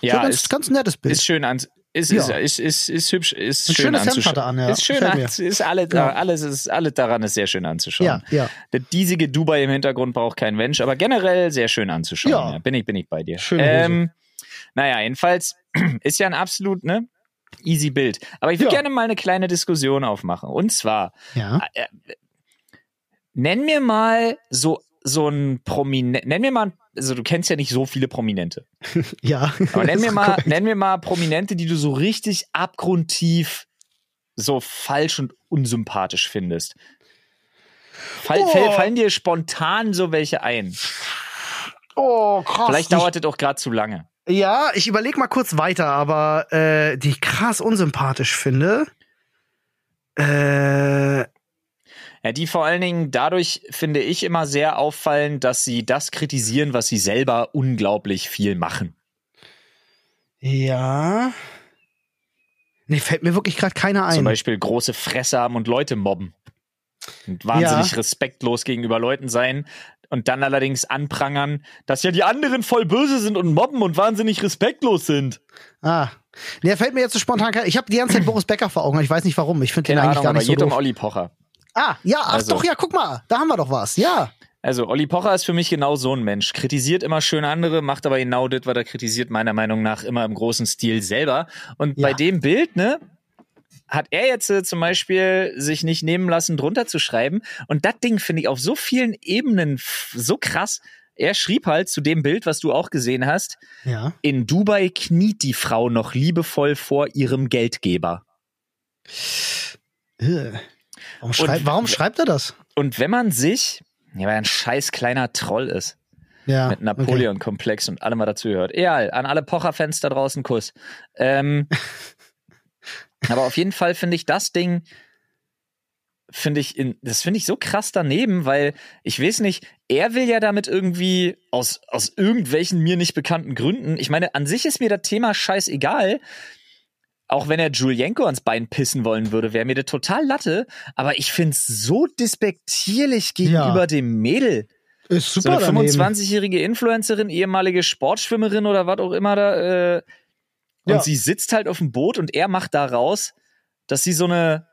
ja, so ganz, ist, ganz nettes Bild. ist schön an, ist, Ja. ist, ist, ist, ist hübsch, ist Ein schön anzuschauen. an, ja. Ist schön, an, ist alles, Ja. alles, ist, alles daran ist sehr schön anzuschauen. ja, ja. Das diesige Dubai im Hintergrund braucht kein Mensch, aber generell sehr schön anzuschauen. Ja. Ja. bin ich, bin ich bei dir. Schöne Hose. ähm, naja, jedenfalls ist ja ein absolut, ne? Easy Bild. Aber ich würde gerne mal eine kleine Diskussion aufmachen. Und zwar, Ja. äh, nenn mir mal so, so ein Prominent, nenn mir mal, also du kennst ja nicht so viele Prominente. Ja. Aber nenn Das mir ist mal, korrekt. nenn mir mal Prominente, die du so richtig abgrundtief so falsch und unsympathisch findest. Fall, Oh. fall, fallen dir spontan so welche ein? Oh, krass. Vielleicht dauert es auch gerade zu lange. Ja, ich überlege mal kurz weiter, aber äh, die ich krass unsympathisch finde. Äh, Ja, die vor allen Dingen dadurch finde ich immer sehr auffallen, dass sie das kritisieren, was sie selber unglaublich viel machen. ja. Nee, fällt mir wirklich gerade keiner Zum ein. Beispiel große Fresse haben und Leute mobben. Und wahnsinnig respektlos gegenüber Leuten sein und dann allerdings anprangern, dass ja die anderen voll böse sind und mobben und wahnsinnig respektlos sind. Ah. Nee, fällt mir jetzt so spontan kein. Ich habe die ganze Zeit Boris Becker vor Augen. Ich weiß nicht warum. Ich finde den Keine eigentlich Ahnung, gar aber nicht so geht um doof. Olli Pocher. Ah, ja, ach Also- doch, ja, guck mal. Da haben wir doch was. Ja. Also, Olli Pocher ist für mich genau so ein Mensch. Kritisiert immer schön andere, macht aber genau das, was er kritisiert, meiner Meinung nach immer im großen Stil selber. Und Ja. bei dem Bild, ne, hat er jetzt äh, zum Beispiel sich nicht nehmen lassen, drunter zu schreiben. Und das Ding finde ich auf so vielen Ebenen so krass. Er schrieb halt zu dem Bild, was du auch gesehen hast, Ja. in Dubai kniet die Frau noch liebevoll vor ihrem Geldgeber. Äh. Warum, schreib, warum schreibt er das? Und wenn man sich, ja, weil er ein scheiß kleiner Troll ist, Ja. mit Napoleon-Komplex und allem, was dazu gehört. Egal, an alle Pocher-Fans da draußen Kuss. Ähm, aber auf jeden Fall finde ich das Ding, finde ich, in, das finde ich so krass daneben, weil ich weiß nicht, er will ja damit irgendwie aus, aus irgendwelchen mir nicht bekannten Gründen, ich meine, an sich ist mir das Thema scheißegal, auch wenn er Julienko ans Bein pissen wollen würde, wäre mir das total Latte, aber ich finde es so despektierlich gegenüber Ja. dem Mädel. Ist So super eine daneben. 25-jährige Influencerin, ehemalige Sportschwimmerin oder was auch immer da. Äh, und Ja. sie sitzt halt auf dem Boot und er macht daraus, dass sie so eine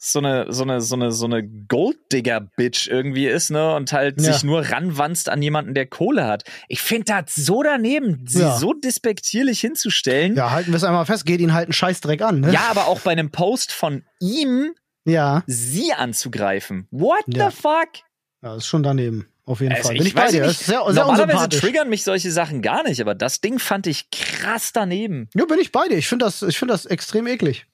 so eine so eine so eine so eine Golddigger-Bitch irgendwie ist, ne? Und halt Ja. sich nur ranwanzt an jemanden, der Kohle hat. Ich finde das so daneben, sie Ja. so despektierlich hinzustellen. Ja, halten wir es einmal fest, geht ihn halt einen Scheißdreck an, ne? Ja, aber auch bei einem Post von ihm Ja. sie anzugreifen. What Ja. the fuck? Ja, ist schon daneben. Auf jeden Also Fall. Bin ich, bei weiß dir. nicht, sehr, sehr Normalerweise triggern mich solche Sachen gar nicht, aber das Ding fand ich krass daneben. Ja, bin ich bei dir. Ich finde das, ich finde das extrem eklig.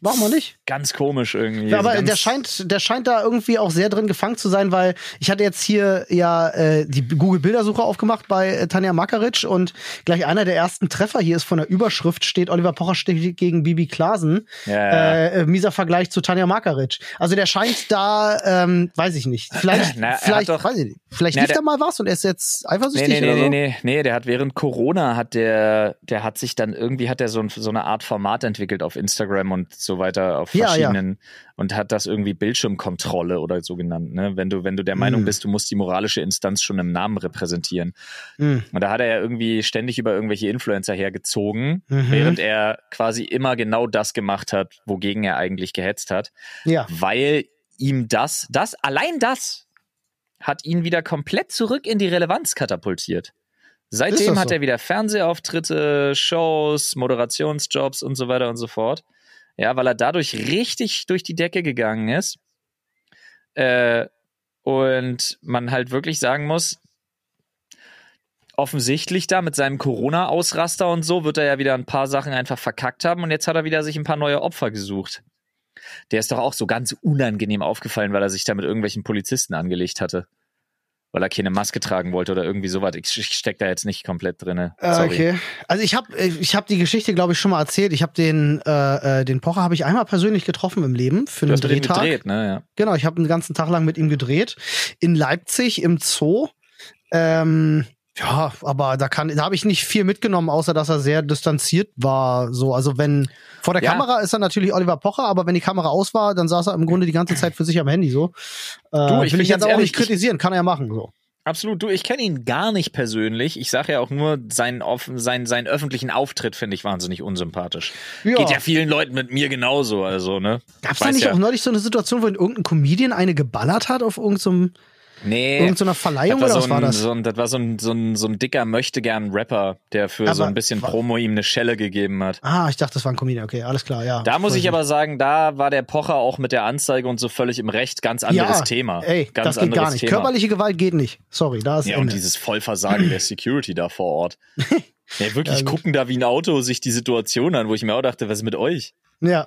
Warum auch nicht? Ganz komisch irgendwie. Ja, aber der scheint, der scheint da irgendwie auch sehr drin gefangen zu sein, weil ich hatte jetzt hier ja äh, die Google-Bildersuche aufgemacht bei äh, Tanja Makaric und gleich einer der ersten Treffer hier ist von der Überschrift steht, Oliver Pocher steht gegen Bibi Klasen. Ja, ja. Äh, mieser Vergleich zu Tanja Makaric. Also der scheint da, ähm, weiß ich nicht. Vielleicht, Na, vielleicht, doch- weiß ich nicht. Vielleicht Na, lief da mal was und er ist jetzt Nee, eifersüchtig nee, nee, oder so. nee, nee, nee, der hat während Corona hat der, der hat sich dann irgendwie hat er so, ein, so eine Art Format entwickelt auf Instagram und so weiter auf Ja, verschiedenen und hat das irgendwie Bildschirmkontrolle oder so genannt, ne? Wenn du, wenn du der Meinung Mhm. bist, du musst die moralische Instanz schon im Namen repräsentieren. Mhm. Und da hat er ja irgendwie ständig über irgendwelche Influencer hergezogen, Mhm. während er quasi immer genau das gemacht hat, wogegen er eigentlich gehetzt hat Ja. weil ihm das, das, allein das hat ihn wieder komplett zurück in die Relevanz katapultiert. Seitdem das hat so? er wieder Fernsehauftritte, Shows, Moderationsjobs und so weiter und so fort. Ja, weil er dadurch richtig durch die Decke gegangen ist. Äh, und man halt wirklich sagen muss, offensichtlich da mit seinem Corona-Ausraster und so wird er ja wieder ein paar Sachen einfach verkackt haben und jetzt hat er wieder sich ein paar neue Opfer gesucht. Der ist doch auch so ganz unangenehm aufgefallen, weil er sich da mit irgendwelchen Polizisten angelegt hatte. Weil er keine Maske tragen wollte oder irgendwie sowas. Ich, ich steck da jetzt nicht komplett drinne. Äh, Sorry. Okay. Also ich habe ich hab die Geschichte, glaube ich, schon mal erzählt. Ich habe den äh, äh, den Pocher habe ich einmal persönlich getroffen im Leben für Du einen hast mit ihm Drehtag. gedreht, ne? Ja. Genau, ich habe einen ganzen Tag lang mit ihm gedreht in Leipzig im Zoo. Ähm, ja, aber da kann, da habe ich nicht viel mitgenommen, außer dass er sehr distanziert war. So, also wenn vor der Ja. Kamera ist er natürlich Oliver Pocher, aber wenn die Kamera aus war, dann saß er im Grunde die ganze Zeit für sich am Handy. So, äh, Du, ich will ich jetzt ganz auch ehrlich, nicht kritisieren, kann er ja machen. So. Absolut. Du, ich kenne ihn gar nicht persönlich. Ich sage ja auch nur, seinen, offen, seinen, seinen öffentlichen Auftritt finde ich wahnsinnig unsympathisch. Ja. Geht ja vielen Leuten mit mir genauso, also, ne? Gab's da nicht ja. auch neulich so eine Situation, wo irgendein Comedian eine geballert hat auf irgendeinem Nee. irgendeiner Verleihung das oder war, was so war ein, das? So ein, das war so ein, so ein, so ein dicker Möchtegern-Rapper, der für so Aber ein bisschen Promo ihm eine Schelle gegeben hat. Ah, ich dachte, das war ein Comedian. Okay, alles klar, ja. Da muss ich aber sagen, da war der Pocher auch mit der Anzeige und so völlig im Recht. Ganz anderes ja, Thema. Ey, Ganz das geht anderes gar nicht. Thema. Körperliche Gewalt geht nicht. Sorry, da ist Ja, und Ende. dieses Vollversagen der Security da vor Ort. Ja, wirklich Ja, gucken da wie ein Auto sich die Situation an, wo ich mir auch dachte, was ist mit euch? Ja.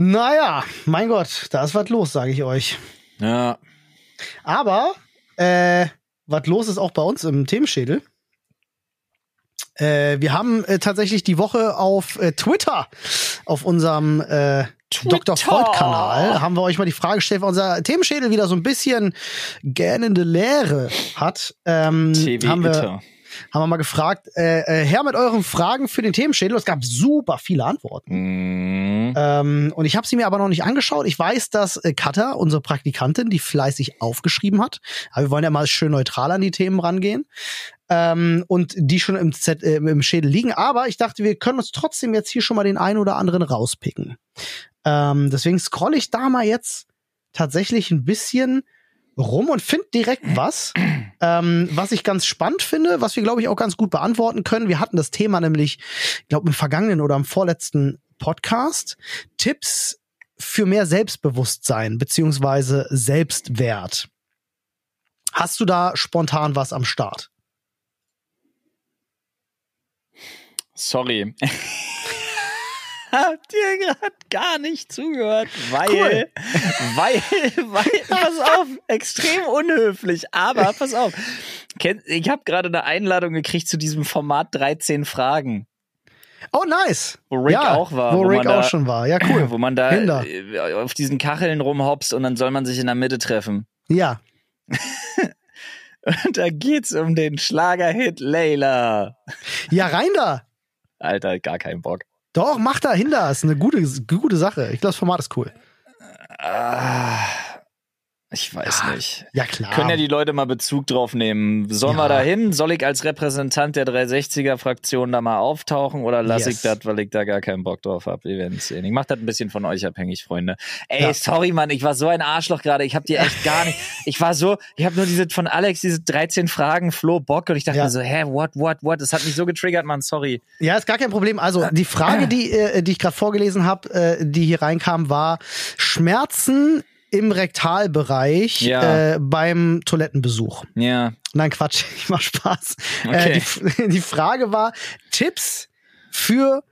Naja, mein Gott, da ist was los, sage ich euch. Ja. Aber, äh, was los ist auch bei uns im Themenschädel. Äh, wir haben äh, tatsächlich die Woche auf äh, Twitter, auf unserem äh, Dr. Freud-Kanal, haben wir euch mal die Frage gestellt, weil unser Themenschädel wieder so ein bisschen gähnende Leere hat. Ähm, TV haben wir. Haben wir mal gefragt, äh, äh, her mit euren Fragen für den Themenschädel. Es gab super viele Antworten. Mhm. Ähm, und ich habe sie mir aber noch nicht angeschaut. Ich weiß, dass äh, Katha, unsere Praktikantin, die fleißig aufgeschrieben hat. Aber wir wollen ja mal schön neutral an die Themen rangehen. Ähm, und die schon im, Z äh, im Schädel liegen. Aber ich dachte, wir können uns trotzdem jetzt hier schon mal den einen oder anderen rauspicken. Ähm, deswegen scrolle ich da mal jetzt tatsächlich ein bisschen rum und finde direkt was, ähm, was ich ganz spannend finde, was wir, glaube ich, auch ganz gut beantworten können. Wir hatten das Thema nämlich, ich glaube, im vergangenen oder im vorletzten Podcast. Tipps für mehr Selbstbewusstsein beziehungsweise Selbstwert. Hast du da spontan was am Start? Sorry. Habt ihr gerade gar nicht zugehört, weil, cool. weil, weil, pass auf, extrem unhöflich, aber pass auf. Ich habe gerade eine Einladung gekriegt zu diesem Format 13 Fragen. Oh, nice. Wo Rick ja, auch war. Wo, wo Rick auch da, schon war. Ja, cool. Wo man da Hinder. Äh, auf diesen Kacheln rumhopst und dann soll man sich in der Mitte treffen. Ja. und da geht's um den Schlagerhit Layla. Ja, rein da. Alter, gar keinen Bock. Doch, mach da hin da. Ist eine gute, gute Sache. Ich glaube, das Format ist cool. Ah. Ich weiß ja, nicht. Ja, klar. Können ja die Leute mal Bezug drauf nehmen. Sollen ja. wir da hin? Soll ich als Repräsentant der 360er-Fraktion da mal auftauchen oder lasse yes. ich das, weil ich da gar keinen Bock drauf habe? Wir werden sehen. Ich mache das ein bisschen von euch abhängig, Freunde. Ey, ja. sorry, Mann, ich war so ein Arschloch gerade. Ich habe dir echt gar nicht. Ich war so, ich habe nur diese von Alex, diese 13 Fragen, Flo, Bock und ich dachte mir so, hä, what, what, what? Das hat mich so getriggert, Mann, sorry. Ja, ist gar kein Problem. Also, die Frage, die, äh, die ich gerade vorgelesen habe, äh, die hier reinkam, war Schmerzen im Rektalbereich ja. äh, beim Toilettenbesuch. Ja. Nein, Quatsch, ich mach Spaß. Äh, okay. Äh, die, die Frage war Tipps für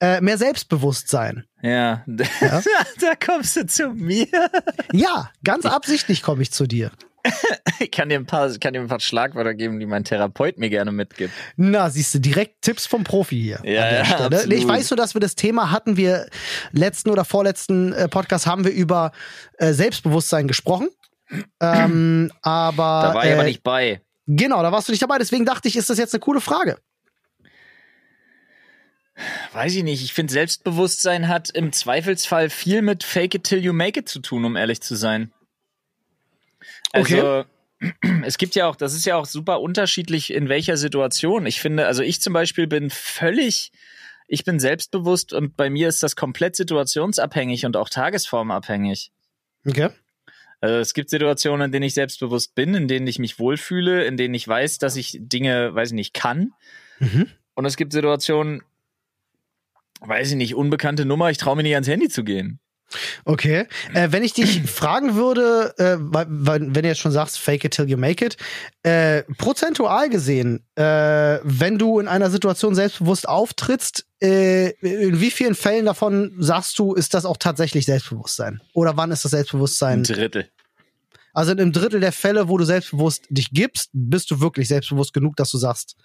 äh, mehr Selbstbewusstsein. Ja. ja. da kommst du zu mir. Ja, ganz absichtlich komme ich zu dir ich kann dir ein paar, kann dir ein paar Schlagwörter geben, die mein Therapeut mir gerne mitgibt. Na, siehst du, direkt Tipps vom Profi hier. Ja, an der Stelle. Nee, ich weiß nur, dass wir das Thema hatten. Wir letzten oder vorletzten äh, Podcast haben wir über äh, Selbstbewusstsein gesprochen. ähm, aber. Da war ich aber äh, nicht bei. Genau, da warst du nicht dabei. Deswegen dachte ich, ist das jetzt eine coole Frage. Weiß ich nicht. Ich finde, Selbstbewusstsein hat im Zweifelsfall viel mit Fake it till you make it zu tun, um ehrlich zu sein. Also, okay. es gibt ja auch, das ist ja auch super unterschiedlich, in welcher Situation. Ich finde, also ich zum Beispiel bin völlig, ich bin selbstbewusst und bei mir ist das komplett situationsabhängig und auch tagesformabhängig. Okay. Also es gibt Situationen, in denen ich selbstbewusst bin, in denen ich mich wohlfühle, in denen ich weiß, dass ich Dinge, weiß ich nicht, kann. Mhm. Und es gibt Situationen, weiß ich nicht, unbekannte Nummer, ich traue mir nicht ans Handy zu gehen. Okay. Äh, wenn ich dich fragen würde, äh, wenn du jetzt schon sagst, fake it till you make it, äh, prozentual gesehen, äh, wenn du in einer Situation selbstbewusst auftrittst, äh, in wie vielen Fällen davon sagst du, ist das auch tatsächlich Selbstbewusstsein? Oder wann ist das Selbstbewusstsein? Ein Drittel. Also in einem Drittel der Fälle, wo du selbstbewusst dich gibst, bist du wirklich selbstbewusst genug, dass du sagst,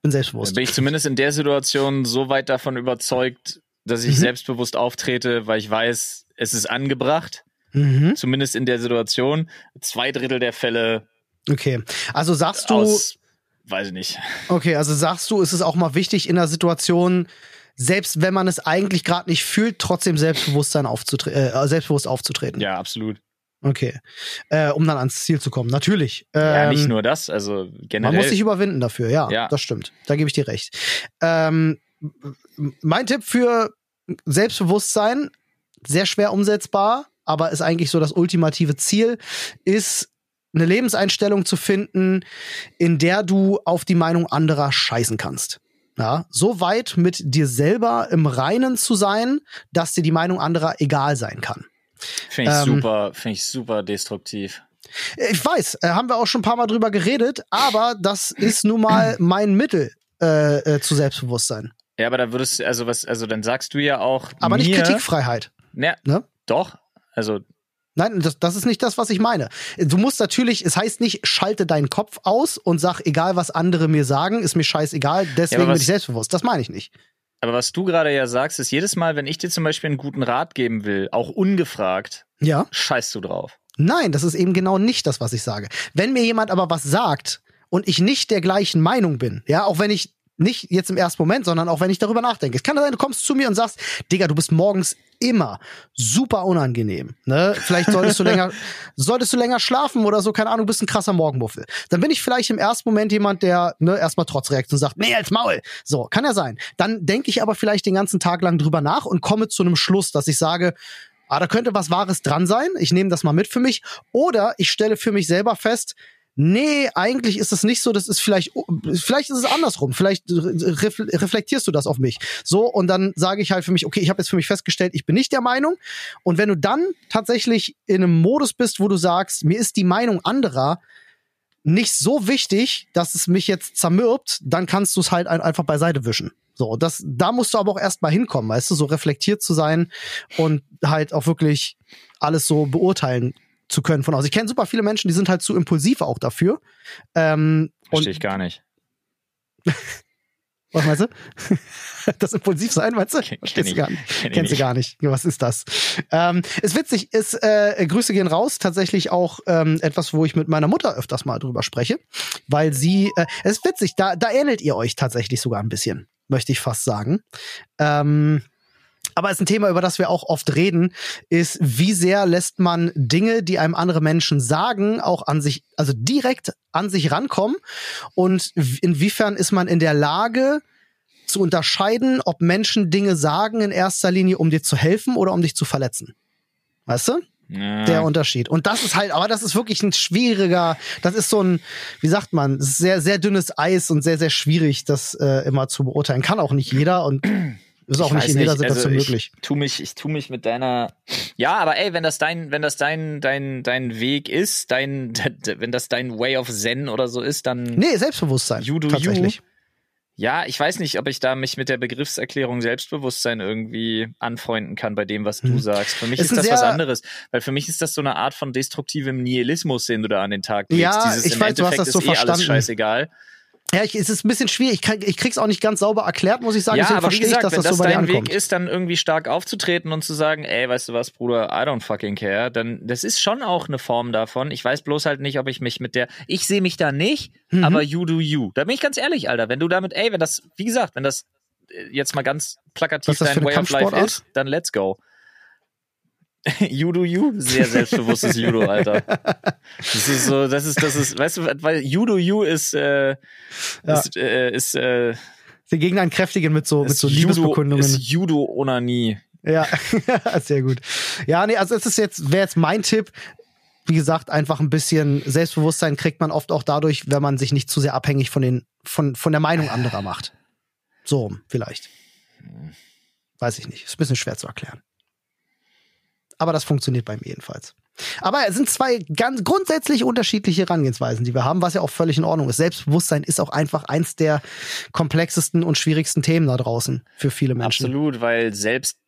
bin selbstbewusst. Bin ich zumindest in der Situation so weit davon überzeugt, dass ich mhm. selbstbewusst auftrete, weil ich weiß, es ist angebracht. Mhm. Zumindest in der Situation. Zwei Drittel der Fälle. Okay. Also sagst du. Aus, weiß ich nicht. Okay, also sagst du, ist es auch mal wichtig in der Situation, selbst wenn man es eigentlich gerade nicht fühlt, trotzdem Selbstbewusstsein aufzutre äh, selbstbewusst aufzutreten. Ja, absolut. Okay. Äh, um dann ans Ziel zu kommen. Natürlich. Ähm, ja, nicht nur das, also generell. Man muss sich überwinden dafür, ja. ja. Das stimmt. Da gebe ich dir recht. Ähm, mein Tipp für Selbstbewusstsein, sehr schwer umsetzbar, aber ist eigentlich so das ultimative Ziel, ist eine Lebenseinstellung zu finden, in der du auf die Meinung anderer scheißen kannst. Ja, so weit mit dir selber im Reinen zu sein, dass dir die Meinung anderer egal sein kann. Finde ich ähm, super, finde ich super destruktiv. Ich weiß, äh, haben wir auch schon ein paar Mal drüber geredet, aber das ist nun mal mein Mittel äh, äh, zu Selbstbewusstsein. Ja, aber da würdest du, also was, also dann sagst du ja auch. Aber mir, nicht Kritikfreiheit. Ne, ne? Doch. Also. Nein, das, das ist nicht das, was ich meine. Du musst natürlich, es heißt nicht, schalte deinen Kopf aus und sag, egal was andere mir sagen, ist mir scheißegal, deswegen ja, was, bin ich selbstbewusst. Das meine ich nicht. Aber was du gerade ja sagst, ist jedes Mal, wenn ich dir zum Beispiel einen guten Rat geben will, auch ungefragt, ja. scheißt du drauf. Nein, das ist eben genau nicht das, was ich sage. Wenn mir jemand aber was sagt und ich nicht der gleichen Meinung bin, ja, auch wenn ich nicht jetzt im ersten Moment, sondern auch wenn ich darüber nachdenke. Es kann sein, du kommst zu mir und sagst, Digga, du bist morgens immer super unangenehm. Ne? Vielleicht solltest du länger, solltest du länger schlafen oder so, keine Ahnung, bist ein krasser Morgenmuffel. Dann bin ich vielleicht im ersten Moment jemand, der ne, erstmal trotz Reaktion sagt, nee, als Maul. So, kann ja sein. Dann denke ich aber vielleicht den ganzen Tag lang drüber nach und komme zu einem Schluss, dass ich sage, ah, da könnte was Wahres dran sein. Ich nehme das mal mit für mich. Oder ich stelle für mich selber fest, nee, eigentlich ist es nicht so, das ist vielleicht, vielleicht ist es andersrum, vielleicht reflektierst du das auf mich. So, und dann sage ich halt für mich, okay, ich habe jetzt für mich festgestellt, ich bin nicht der Meinung. Und wenn du dann tatsächlich in einem Modus bist, wo du sagst, mir ist die Meinung anderer nicht so wichtig, dass es mich jetzt zermürbt, dann kannst du es halt einfach beiseite wischen. So, das, da musst du aber auch erstmal hinkommen, weißt du, so reflektiert zu sein und halt auch wirklich alles so beurteilen zu können von aus. Ich kenne super viele Menschen, die sind halt zu impulsiv auch dafür. Ähm, Verstehe ich gar nicht. Was meinst du? Das impulsiv sein, meinst du? Kenn, kenn ich, gar nicht. Kenn Kennst du gar nicht. Was ist das? Ähm, ist witzig, ist, äh, Grüße gehen raus, tatsächlich auch ähm, etwas, wo ich mit meiner Mutter öfters mal drüber spreche, weil sie, äh, es ist witzig, da, da ähnelt ihr euch tatsächlich sogar ein bisschen, möchte ich fast sagen. Ähm, aber es ist ein Thema, über das wir auch oft reden, ist, wie sehr lässt man Dinge, die einem andere Menschen sagen, auch an sich, also direkt an sich rankommen und inwiefern ist man in der Lage, zu unterscheiden, ob Menschen Dinge sagen in erster Linie, um dir zu helfen oder um dich zu verletzen. Weißt du? Ja. Der Unterschied. Und das ist halt, aber das ist wirklich ein schwieriger, das ist so ein, wie sagt man, sehr, sehr dünnes Eis und sehr, sehr schwierig, das äh, immer zu beurteilen. Kann auch nicht jeder und ist auch nicht in jeder Situation also möglich. Ich tu mich, ich tu mich mit deiner. Ja, aber ey, wenn das dein, wenn das dein, dein, dein Weg ist, dein, wenn das dein Way of Zen oder so ist, dann. Nee, Selbstbewusstsein. You do tatsächlich. You. Ja, ich weiß nicht, ob ich da mich mit der Begriffserklärung Selbstbewusstsein irgendwie anfreunden kann bei dem, was du hm. sagst. Für mich ist, ist das was anderes, weil für mich ist das so eine Art von destruktivem Nihilismus, den du da an den Tag legst. Ja, Dieses, ich weiß, Endeffekt du hast das so ist verstanden. eh alles scheißegal. Ja, ich, es ist ein bisschen schwierig. Ich, krieg, ich krieg's auch nicht ganz sauber erklärt, muss ich sagen. Ja, Deswegen aber wie gesagt, ich, dass wenn das, das so dein ankommt. Weg ist, dann irgendwie stark aufzutreten und zu sagen, ey, weißt du was, Bruder, I don't fucking care, dann das ist schon auch eine Form davon. Ich weiß bloß halt nicht, ob ich mich mit der, ich sehe mich da nicht, mhm. aber you do you. Da bin ich ganz ehrlich, Alter. Wenn du damit, ey, wenn das, wie gesagt, wenn das äh, jetzt mal ganz plakativ dein Way of Life ist, dann let's go. Judo You, sehr selbstbewusstes Judo, Alter. Das ist so, das ist, das ist, weißt du, weil Judo You ist, äh, ja. ist, äh, ist äh, den Gegner entkräftigen mit so, mit so Judo, Liebesbekundungen. Ist Judo Onanie. Ja, sehr gut. Ja, nee, also es ist jetzt, wäre jetzt mein Tipp. Wie gesagt, einfach ein bisschen Selbstbewusstsein kriegt man oft auch dadurch, wenn man sich nicht zu sehr abhängig von den, von, von der Meinung anderer macht. So, vielleicht. Weiß ich nicht. Ist ein bisschen schwer zu erklären aber das funktioniert bei mir jedenfalls. Aber es sind zwei ganz grundsätzlich unterschiedliche Herangehensweisen, die wir haben, was ja auch völlig in Ordnung ist. Selbstbewusstsein ist auch einfach eins der komplexesten und schwierigsten Themen da draußen für viele Menschen. Absolut, weil selbst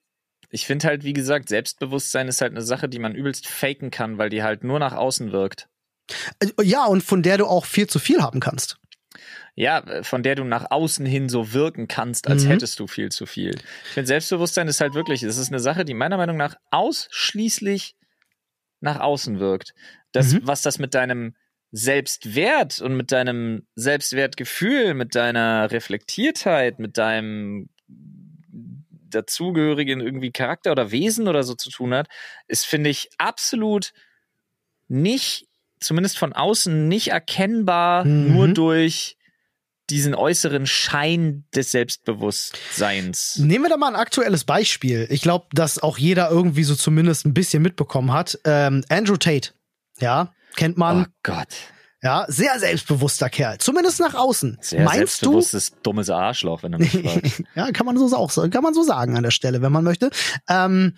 ich finde halt, wie gesagt, Selbstbewusstsein ist halt eine Sache, die man übelst faken kann, weil die halt nur nach außen wirkt. Äh, ja, und von der du auch viel zu viel haben kannst ja, von der du nach außen hin so wirken kannst, als mhm. hättest du viel zu viel. Ich finde, Selbstbewusstsein ist halt wirklich, es ist eine Sache, die meiner Meinung nach ausschließlich nach außen wirkt. Das, mhm. was das mit deinem Selbstwert und mit deinem Selbstwertgefühl, mit deiner Reflektiertheit, mit deinem dazugehörigen irgendwie Charakter oder Wesen oder so zu tun hat, ist, finde ich, absolut nicht, zumindest von außen, nicht erkennbar, mhm. nur durch diesen äußeren Schein des Selbstbewusstseins. Nehmen wir da mal ein aktuelles Beispiel. Ich glaube, dass auch jeder irgendwie so zumindest ein bisschen mitbekommen hat. Ähm, Andrew Tate, ja, kennt man. Oh Gott. Ja, sehr selbstbewusster Kerl, zumindest nach außen. Sehr Meinst selbstbewusstes, du? dummes Arschloch, wenn er mich fragt. ja, kann man so auch kann man so sagen an der Stelle, wenn man möchte. Ähm,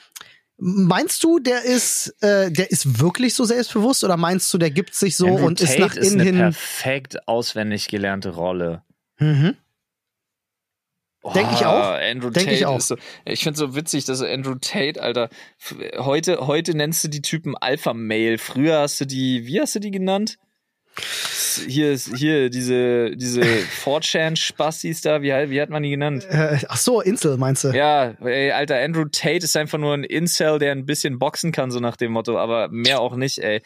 Meinst du, der ist, äh, der ist wirklich so selbstbewusst oder meinst du, der gibt sich so Andrew und Tate ist nach innen hin? Ist eine perfekt auswendig gelernte Rolle. Mhm. Denke ich auch. Andrew Denk Tate ich auch. So, ich finde so witzig, dass Andrew Tate, Alter, heute, heute nennst du die Typen Alpha Male. Früher hast du die, wie hast du die genannt? Hier ist hier diese diese 4chan-Spastis da, wie, wie hat man die genannt? Äh, ach so, Insel meinst du? Ja, ey, Alter, Andrew Tate ist einfach nur ein Incel, der ein bisschen boxen kann, so nach dem Motto, aber mehr auch nicht, ey.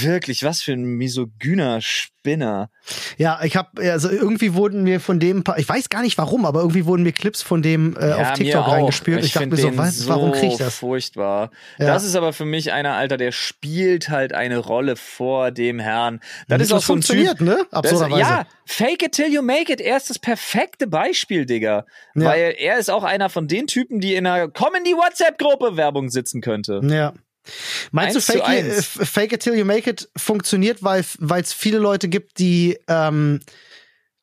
Wirklich, was für ein misogyner Spinner. Ja, ich habe also irgendwie wurden mir von dem ich weiß gar nicht warum, aber irgendwie wurden mir Clips von dem äh, ja, auf TikTok reingespielt. Ich, ich dachte mir so, was, so warum krieg ich das? Furchtbar. Ja. Das ist aber für mich einer Alter, der spielt halt eine Rolle vor dem Herrn. Das, das ist auch so ein Typ, ne? Absurderweise. ja, fake it till you make it. Er ist das perfekte Beispiel, Digga. Ja. Weil er ist auch einer von den Typen, die in einer Komm in die WhatsApp-Gruppe Werbung sitzen könnte. Ja. Meinst du, fake, it, fake it till you make it funktioniert, weil es viele Leute gibt, die ähm,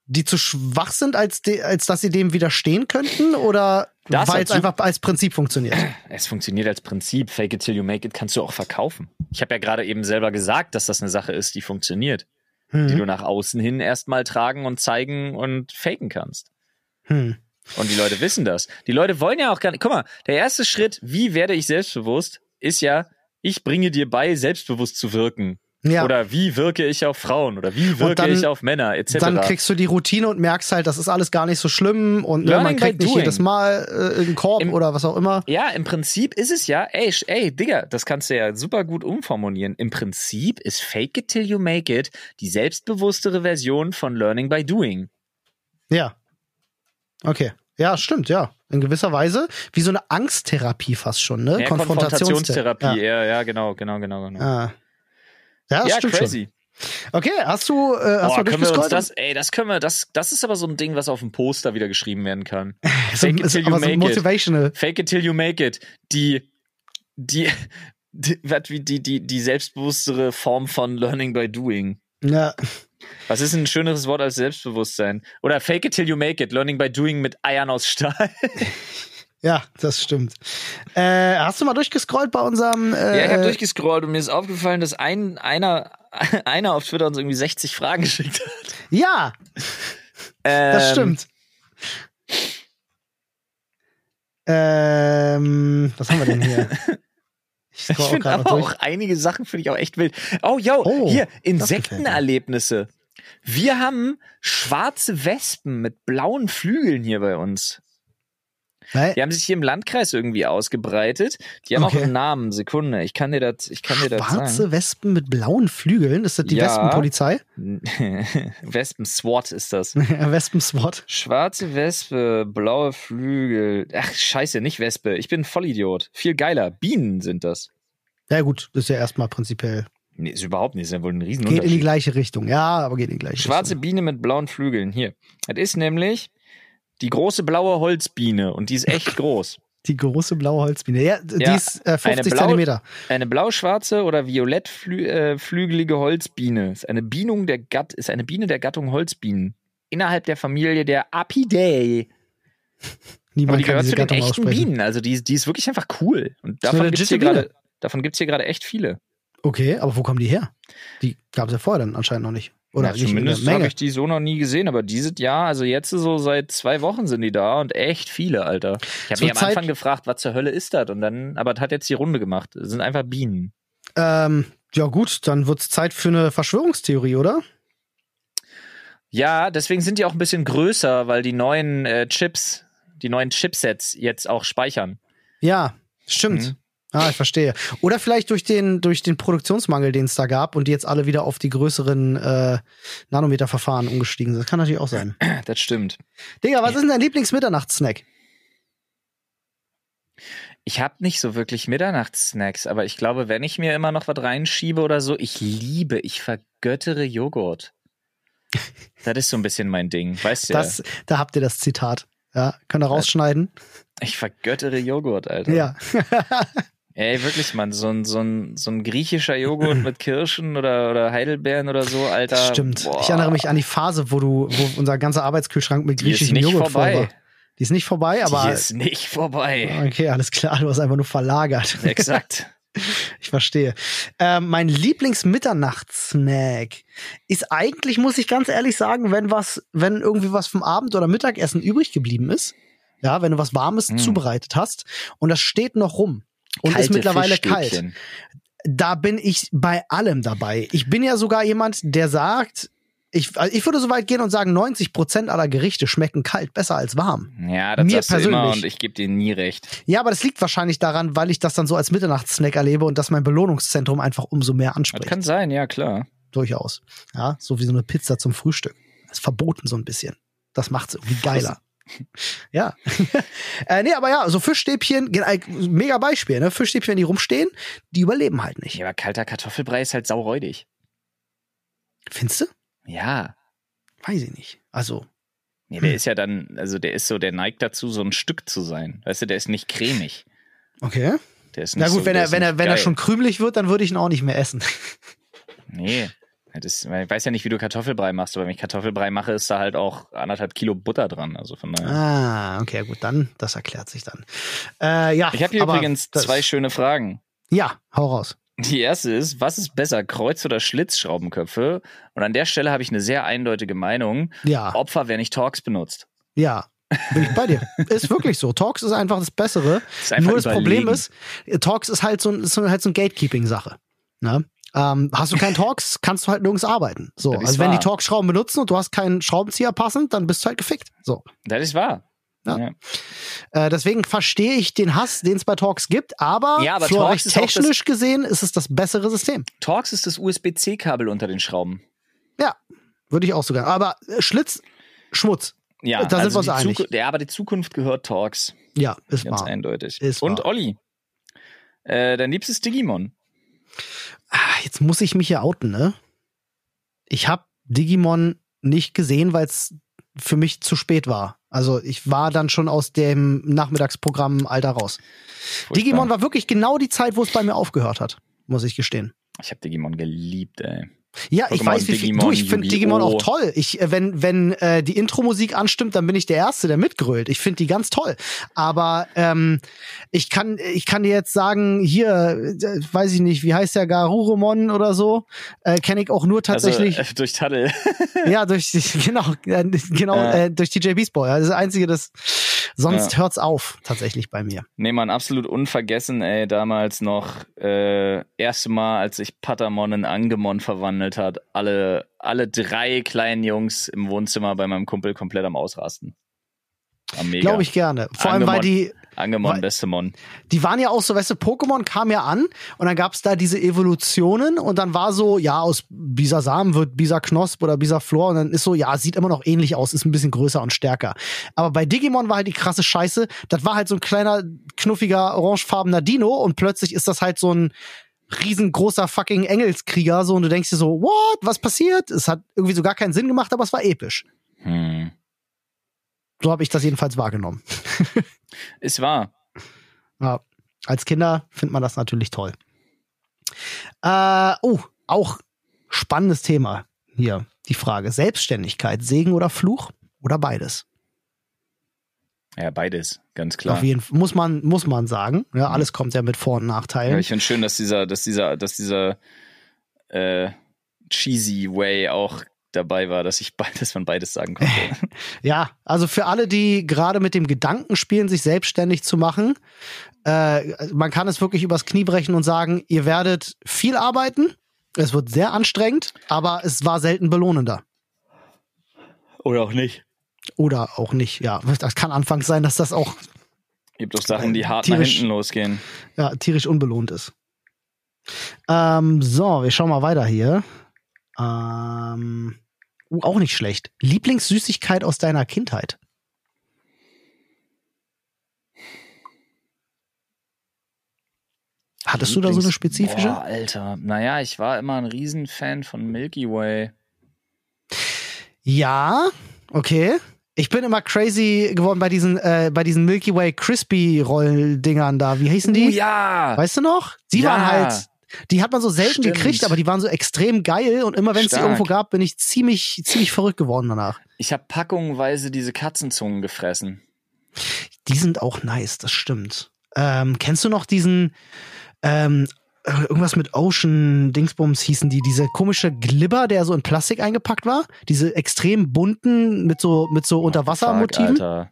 die zu schwach sind, als, de, als dass sie dem widerstehen könnten? Oder weil es einfach als Prinzip funktioniert? Es funktioniert als Prinzip. Fake it till you make it kannst du auch verkaufen. Ich habe ja gerade eben selber gesagt, dass das eine Sache ist, die funktioniert. Hm. Die du nach außen hin erstmal tragen und zeigen und faken kannst. Hm. Und die Leute wissen das. Die Leute wollen ja auch gar nicht. Guck mal, der erste Schritt, wie werde ich selbstbewusst, ist ja, ich bringe dir bei, selbstbewusst zu wirken. Ja. Oder wie wirke ich auf Frauen oder wie wirke dann, ich auf Männer etc. Dann kriegst du die Routine und merkst halt, das ist alles gar nicht so schlimm und ne, man kriegt nicht doing. jedes Mal äh, einen Korb Im, oder was auch immer. Ja, im Prinzip ist es ja, ey, ey, Digga, das kannst du ja super gut umformulieren. Im Prinzip ist Fake it till you make it die selbstbewusstere Version von Learning by Doing. Ja. Okay. Ja, stimmt, ja. In gewisser Weise. Wie so eine Angsttherapie fast schon, ne? Ja, Konfrontationstherapie, Konfrontationstherapie ja. ja, genau, genau, genau, genau. Ah. Ja, das ja, stimmt crazy. Schon. Okay, hast du, äh, hast Boah, du können wir uns das, ey, das können wir, das, das ist aber so ein Ding, was auf dem Poster wieder geschrieben werden kann. Fake it till you make so motivational. it. Fake it till you make it. Die, die, die, die, die, die, die selbstbewusstere Form von Learning by Doing. Ja. Was ist ein schöneres Wort als Selbstbewusstsein? Oder Fake it till you make it. Learning by Doing mit Eiern aus Stahl. Ja, das stimmt. Äh, hast du mal durchgescrollt bei unserem. Äh, ja, ich habe durchgescrollt und mir ist aufgefallen, dass ein, einer, einer auf Twitter uns irgendwie 60 Fragen geschickt hat. Ja, ähm, das stimmt. Ähm, was haben wir denn hier? Ich, ich finde aber auch einige Sachen finde ich auch echt wild. Oh, yo, oh, hier, Insektenerlebnisse. Wir haben schwarze Wespen mit blauen Flügeln hier bei uns. Nein. Die haben sich hier im Landkreis irgendwie ausgebreitet. Die haben okay. auch einen Namen. Sekunde, ich kann dir das, ich kann dir das sagen. Schwarze Wespen mit blauen Flügeln? Ist das die ja. Wespenpolizei? Wespen-SWAT ist das. Wespen-SWAT. Schwarze Wespe, blaue Flügel. Ach, scheiße, nicht Wespe. Ich bin Vollidiot. Viel geiler. Bienen sind das. Ja, gut, das ist ja erstmal prinzipiell Nee, ist überhaupt nicht, ist ja wohl ein Riesenunterschied. Geht in die gleiche Richtung, ja, aber geht in die gleiche Schwarze Richtung. Biene mit blauen Flügeln, hier. Das ist nämlich die große blaue Holzbiene und die ist echt groß. Die große blaue Holzbiene. Ja, die ja, ist äh, 50 eine Zentimeter. Eine blau-schwarze oder violettflügelige äh, Holzbiene ist eine, Bienung der Gatt, ist eine Biene der Gattung Holzbienen. Innerhalb der Familie der Apidae. Niemand Aber die gehört zu den Gattung echten Bienen. Also die, die ist wirklich einfach cool. Und davon gibt es hier gerade echt viele. Okay, aber wo kommen die her? Die gab es ja vorher dann anscheinend noch nicht. Oder ja, zumindest habe ich die so noch nie gesehen, aber dieses Jahr, also jetzt so seit zwei Wochen sind die da und echt viele, Alter. Ich habe mich am Anfang gefragt, was zur Hölle ist das? Und dann, aber das hat jetzt die Runde gemacht. Das sind einfach Bienen. Ähm, ja gut, dann wird es Zeit für eine Verschwörungstheorie, oder? Ja, deswegen sind die auch ein bisschen größer, weil die neuen äh, Chips, die neuen Chipsets jetzt auch speichern. Ja, stimmt. Mhm. Ah, ich verstehe. Oder vielleicht durch den, durch den Produktionsmangel, den es da gab und die jetzt alle wieder auf die größeren äh, Nanometerverfahren umgestiegen sind. Das kann natürlich auch sein. Das stimmt. Digga, was ist denn dein Lieblingsmitternachtssnack? Ich habe nicht so wirklich Mitternachtssnacks, aber ich glaube, wenn ich mir immer noch was reinschiebe oder so, ich liebe, ich vergöttere Joghurt. das ist so ein bisschen mein Ding, weißt du? Das, da habt ihr das Zitat. Ja, könnt ihr rausschneiden. Ich vergöttere Joghurt, Alter. Ja. Ey, wirklich, Mann, so ein, so ein, so ein griechischer Joghurt mit Kirschen oder, oder Heidelbeeren oder so, Alter. Stimmt. Boah. Ich erinnere mich an die Phase, wo du, wo unser ganzer Arbeitskühlschrank mit griechischem Joghurt vorbei. voll war. Die ist nicht vorbei, aber. Die ist nicht vorbei. Okay, alles klar, du hast einfach nur verlagert. Exakt. ich verstehe. Ähm, mein Lieblingsmitternachtssnack ist eigentlich, muss ich ganz ehrlich sagen, wenn was, wenn irgendwie was vom Abend- oder Mittagessen übrig geblieben ist. Ja, wenn du was Warmes mm. zubereitet hast und das steht noch rum und Kalte ist mittlerweile kalt. Da bin ich bei allem dabei. Ich bin ja sogar jemand, der sagt, ich, also ich würde so weit gehen und sagen, 90 Prozent aller Gerichte schmecken kalt besser als warm. Ja, das Mir persönlich. immer und ich gebe dir nie recht. Ja, aber das liegt wahrscheinlich daran, weil ich das dann so als Mitternachtssnack erlebe und dass mein Belohnungszentrum einfach umso mehr anspricht. Das kann sein, ja, klar. Durchaus. Ja, so wie so eine Pizza zum Frühstück. Das ist verboten so ein bisschen. Das macht es irgendwie geiler ja. äh, nee, aber ja, so Fischstäbchen, mega Beispiel, ne? Fischstäbchen, wenn die rumstehen, die überleben halt nicht. Ja, aber kalter Kartoffelbrei ist halt sauräudig. Findest du? Ja. Weiß ich nicht. Also. Nee, der hm. ist ja dann, also der ist so, der neigt dazu, so ein Stück zu sein. Weißt du, der ist nicht cremig. Okay. Der ist nicht Na gut, so, wenn er, wenn er, wenn er schon krümelig wird, dann würde ich ihn auch nicht mehr essen. Nee. Das, ich weiß ja nicht, wie du Kartoffelbrei machst, aber wenn ich Kartoffelbrei mache, ist da halt auch anderthalb Kilo Butter dran. Also von daher. Ah, okay, gut, dann, das erklärt sich dann. Äh, ja, ich habe hier übrigens zwei schöne Fragen. Ja, hau raus. Die erste ist, was ist besser, Kreuz- oder Schlitzschraubenköpfe? Und an der Stelle habe ich eine sehr eindeutige Meinung. Ja. Opfer, wer nicht Torx benutzt. Ja, bin ich bei dir. ist wirklich so. Torx ist einfach das Bessere. Einfach Nur das überlegen. Problem ist, Torx ist halt so, ist halt so eine Gatekeeping-Sache. Ne? Ähm, hast du keinen Torx, kannst du halt nirgends arbeiten. So, also wenn wahr. die Torx-Schrauben benutzen und du hast keinen Schraubenzieher passend, dann bist du halt gefickt. So. Das ist wahr. Ja. Ja. Äh, deswegen verstehe ich den Hass, den es bei Torx gibt, aber, ja, aber Torx technisch gesehen ist es das bessere System. Torx ist das USB-C-Kabel unter den Schrauben. Ja, würde ich auch sogar. Aber äh, Schlitz, Schmutz. Ja, da also sind wir uns einig. ja, aber die Zukunft gehört Torx. Ja, ist Ganz wahr. eindeutig. Ist Und wahr. Olli, äh, dein liebstes Digimon? Ah, jetzt muss ich mich hier outen, ne? Ich habe Digimon nicht gesehen, weil es für mich zu spät war. Also ich war dann schon aus dem Nachmittagsprogramm Alter raus. Furchtbar. Digimon war wirklich genau die Zeit, wo es bei mir aufgehört hat, muss ich gestehen. Ich habe Digimon geliebt, ey. Ja, Pokémon, ich weiß, wie viel. Digimon, du, ich finde Digimon auch toll. Ich, äh, wenn wenn äh, die Intro-Musik anstimmt, dann bin ich der Erste, der mitgrölt. Ich finde die ganz toll. Aber ähm, ich kann ich kann dir jetzt sagen, hier, äh, weiß ich nicht, wie heißt der Garurumon oder so, äh, kenne ich auch nur also, tatsächlich also, äh, durch Tunnel. ja, durch genau äh, genau ja. äh, durch DJ Beast Boy. Das ist das einzige, das sonst ja. hört's auf tatsächlich bei mir. Nee, man absolut unvergessen, ey, damals noch äh, erste Mal, als ich Patamon in Angemon verwandelt hat, alle, alle drei kleinen Jungs im Wohnzimmer bei meinem Kumpel komplett am Ausrasten. Glaube ich gerne. Vor allem, weil die. Angemon, Bestemon. Die waren ja auch so, weißt du, Pokémon kam ja an und dann gab es da diese Evolutionen und dann war so, ja, aus Bisasam wird Bisaknosp oder Bisaflor und dann ist so, ja, sieht immer noch ähnlich aus, ist ein bisschen größer und stärker. Aber bei Digimon war halt die krasse Scheiße, das war halt so ein kleiner, knuffiger, orangefarbener Dino und plötzlich ist das halt so ein riesengroßer fucking Engelskrieger so und du denkst dir so, what, was passiert? Es hat irgendwie so gar keinen Sinn gemacht, aber es war episch. Hm. So habe ich das jedenfalls wahrgenommen. Ist wahr. Ja, als Kinder findet man das natürlich toll. Äh, oh, auch spannendes Thema hier. Die Frage: Selbstständigkeit, Segen oder Fluch oder beides? Ja, beides, ganz klar. Auf jeden Fall muss man muss man sagen. Ja, alles kommt ja mit Vor- und Nachteilen. Ja, ich finde schön, dass dieser dass dieser dass dieser äh, cheesy Way auch dabei war, dass ich beides von beides sagen konnte. ja, also für alle, die gerade mit dem Gedanken spielen, sich selbstständig zu machen, äh, man kann es wirklich übers Knie brechen und sagen, ihr werdet viel arbeiten. Es wird sehr anstrengend, aber es war selten belohnender. Oder auch nicht. Oder auch nicht, ja. Das kann anfangs sein, dass das auch. Gibt doch Sachen, die hart tierisch, nach hinten losgehen. Ja, tierisch unbelohnt ist. Ähm, so, wir schauen mal weiter hier. Ähm, uh, auch nicht schlecht. Lieblingssüßigkeit aus deiner Kindheit? Hattest du da so eine spezifische? Boah, Alter. Naja, ich war immer ein Riesenfan von Milky Way. Ja, okay. Ich bin immer crazy geworden bei diesen, äh, bei diesen Milky Way Crispy Roll-Dingern da. Wie hießen die? Oh, ja. Weißt du noch? Sie ja. waren halt, die hat man so selten Stimmt. gekriegt, aber die waren so extrem geil und immer wenn es sie irgendwo gab, bin ich ziemlich, ziemlich verrückt geworden danach. Ich habe packungweise diese Katzenzungen gefressen. Die sind auch nice, das stimmt. Ähm, kennst du noch diesen, ähm, äh, irgendwas mit Ocean Dingsbums hießen die, diese komische Glibber, der so in Plastik eingepackt war, diese extrem bunten mit so mit so Unterwassermotiven. Alter.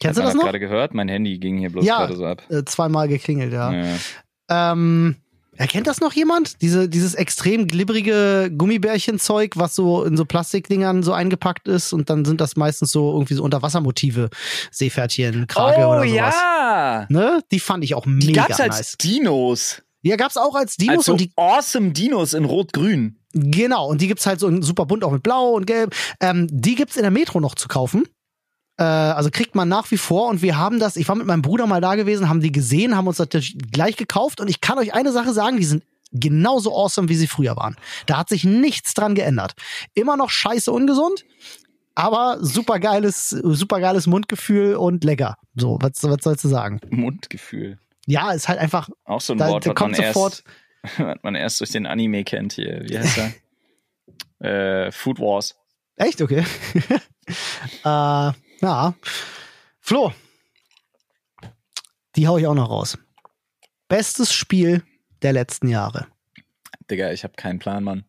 Kennst Hat du das noch? gerade gehört, mein Handy ging hier bloß ja, gerade so ab. Äh, zweimal geklingelt, ja. ja. Ähm, Erkennt das noch jemand? Diese, dieses extrem glibberige Gummibärchenzeug, was so in so Plastikdingern so eingepackt ist und dann sind das meistens so irgendwie so Unterwassermotive, Seepferdchen, Krage oh, oder sowas. ja! Ne? Die fand ich auch mega die gab's nice. als Dinos. Ja, gab's auch als Dinos als so und die awesome Dinos in rot-grün. Genau, und die gibt's halt so in super bunt auch mit blau und gelb. Ähm, die gibt's in der Metro noch zu kaufen. Äh, also kriegt man nach wie vor und wir haben das, ich war mit meinem Bruder mal da gewesen, haben die gesehen, haben uns natürlich gleich gekauft und ich kann euch eine Sache sagen, die sind genauso awesome, wie sie früher waren. Da hat sich nichts dran geändert. Immer noch scheiße ungesund, aber supergeiles, supergeiles Mundgefühl und lecker. So, was, was sollst du sagen? Mundgefühl. Ja, ist halt einfach. Auch so ein da, Wort, da kommt man sofort. Erst, man erst durch den Anime kennt hier. Wie heißt er? äh, Food Wars. Echt? Okay. äh, ja. Flo. Die hau ich auch noch raus. Bestes Spiel der letzten Jahre. Digga, ich habe keinen Plan, Mann.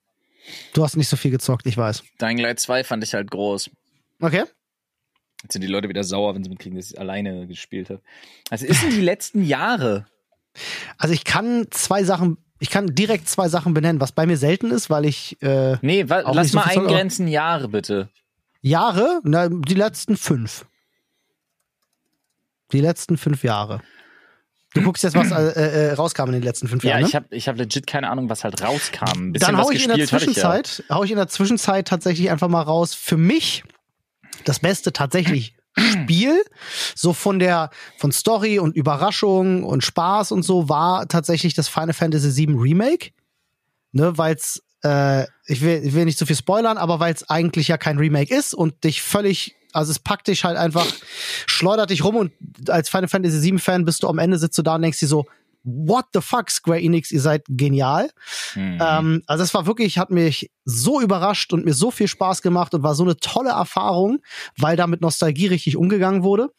Du hast nicht so viel gezockt, ich weiß. Dying Light 2 fand ich halt groß. Okay. Jetzt sind die Leute wieder sauer, wenn sie mitkriegen, dass ich alleine gespielt habe. Also ist in die letzten Jahre. Also ich kann zwei Sachen, ich kann direkt zwei Sachen benennen, was bei mir selten ist, weil ich. Äh, nee, lass mal so eingrenzen Jahre bitte. Jahre? Na, die letzten fünf. Die letzten fünf Jahre. Du guckst jetzt, was äh, äh, rauskam in den letzten fünf Jahren. Ja, ich habe ich hab legit keine Ahnung, was halt rauskam. Dann hau ich in der Zwischenzeit, ich ja. hau ich in der Zwischenzeit tatsächlich einfach mal raus. Für mich das Beste tatsächlich Spiel, so von der von Story und Überraschung und Spaß und so, war tatsächlich das Final Fantasy VII Remake. Ne, weil's äh, ich will, ich will nicht zu viel spoilern, aber weil es eigentlich ja kein Remake ist und dich völlig, also es packt dich halt einfach, schleudert dich rum und als Final Fantasy VII Fan bist du am Ende sitzt du da und denkst dir so, what the fuck, Square Enix, ihr seid genial. Mhm. Ähm, also es war wirklich, hat mich so überrascht und mir so viel Spaß gemacht und war so eine tolle Erfahrung, weil da mit Nostalgie richtig umgegangen wurde.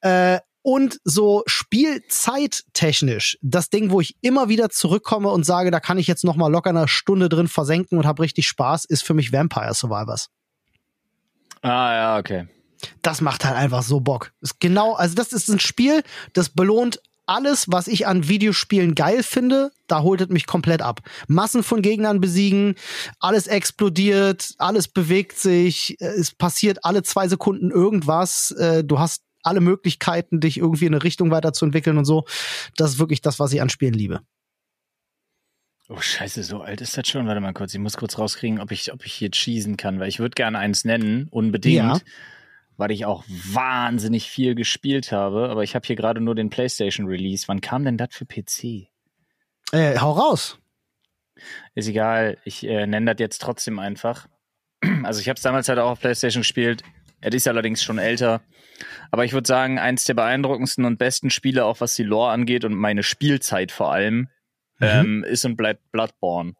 Äh, und so spielzeittechnisch, das Ding, wo ich immer wieder zurückkomme und sage, da kann ich jetzt noch mal locker eine Stunde drin versenken und habe richtig Spaß, ist für mich Vampire Survivors. Ah ja, okay. Das macht halt einfach so Bock. Ist genau, also das ist ein Spiel, das belohnt alles, was ich an Videospielen geil finde, da holt es mich komplett ab. Massen von Gegnern besiegen, alles explodiert, alles bewegt sich, es passiert alle zwei Sekunden irgendwas. Äh, du hast alle Möglichkeiten, dich irgendwie in eine Richtung weiterzuentwickeln und so. Das ist wirklich das, was ich an Spielen liebe. Oh Scheiße, so alt ist das schon. Warte mal kurz, ich muss kurz rauskriegen, ob ich, ob ich hier cheesen kann, weil ich würde gerne eins nennen, unbedingt, ja. weil ich auch wahnsinnig viel gespielt habe. Aber ich habe hier gerade nur den PlayStation Release. Wann kam denn das für PC? Äh, hau raus. Ist egal, ich äh, nenne das jetzt trotzdem einfach. Also ich habe es damals halt auch auf PlayStation gespielt. Er ist allerdings schon älter. Aber ich würde sagen, eins der beeindruckendsten und besten Spiele, auch was die Lore angeht und meine Spielzeit vor allem, mhm. ähm, ist und bleibt Bloodborne.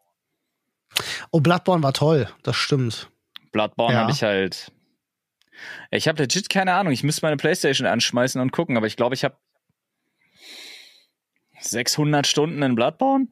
Oh, Bloodborne war toll, das stimmt. Bloodborne ja. habe ich halt. Ich habe legit keine Ahnung. Ich müsste meine Playstation anschmeißen und gucken, aber ich glaube, ich habe 600 Stunden in Bloodborne.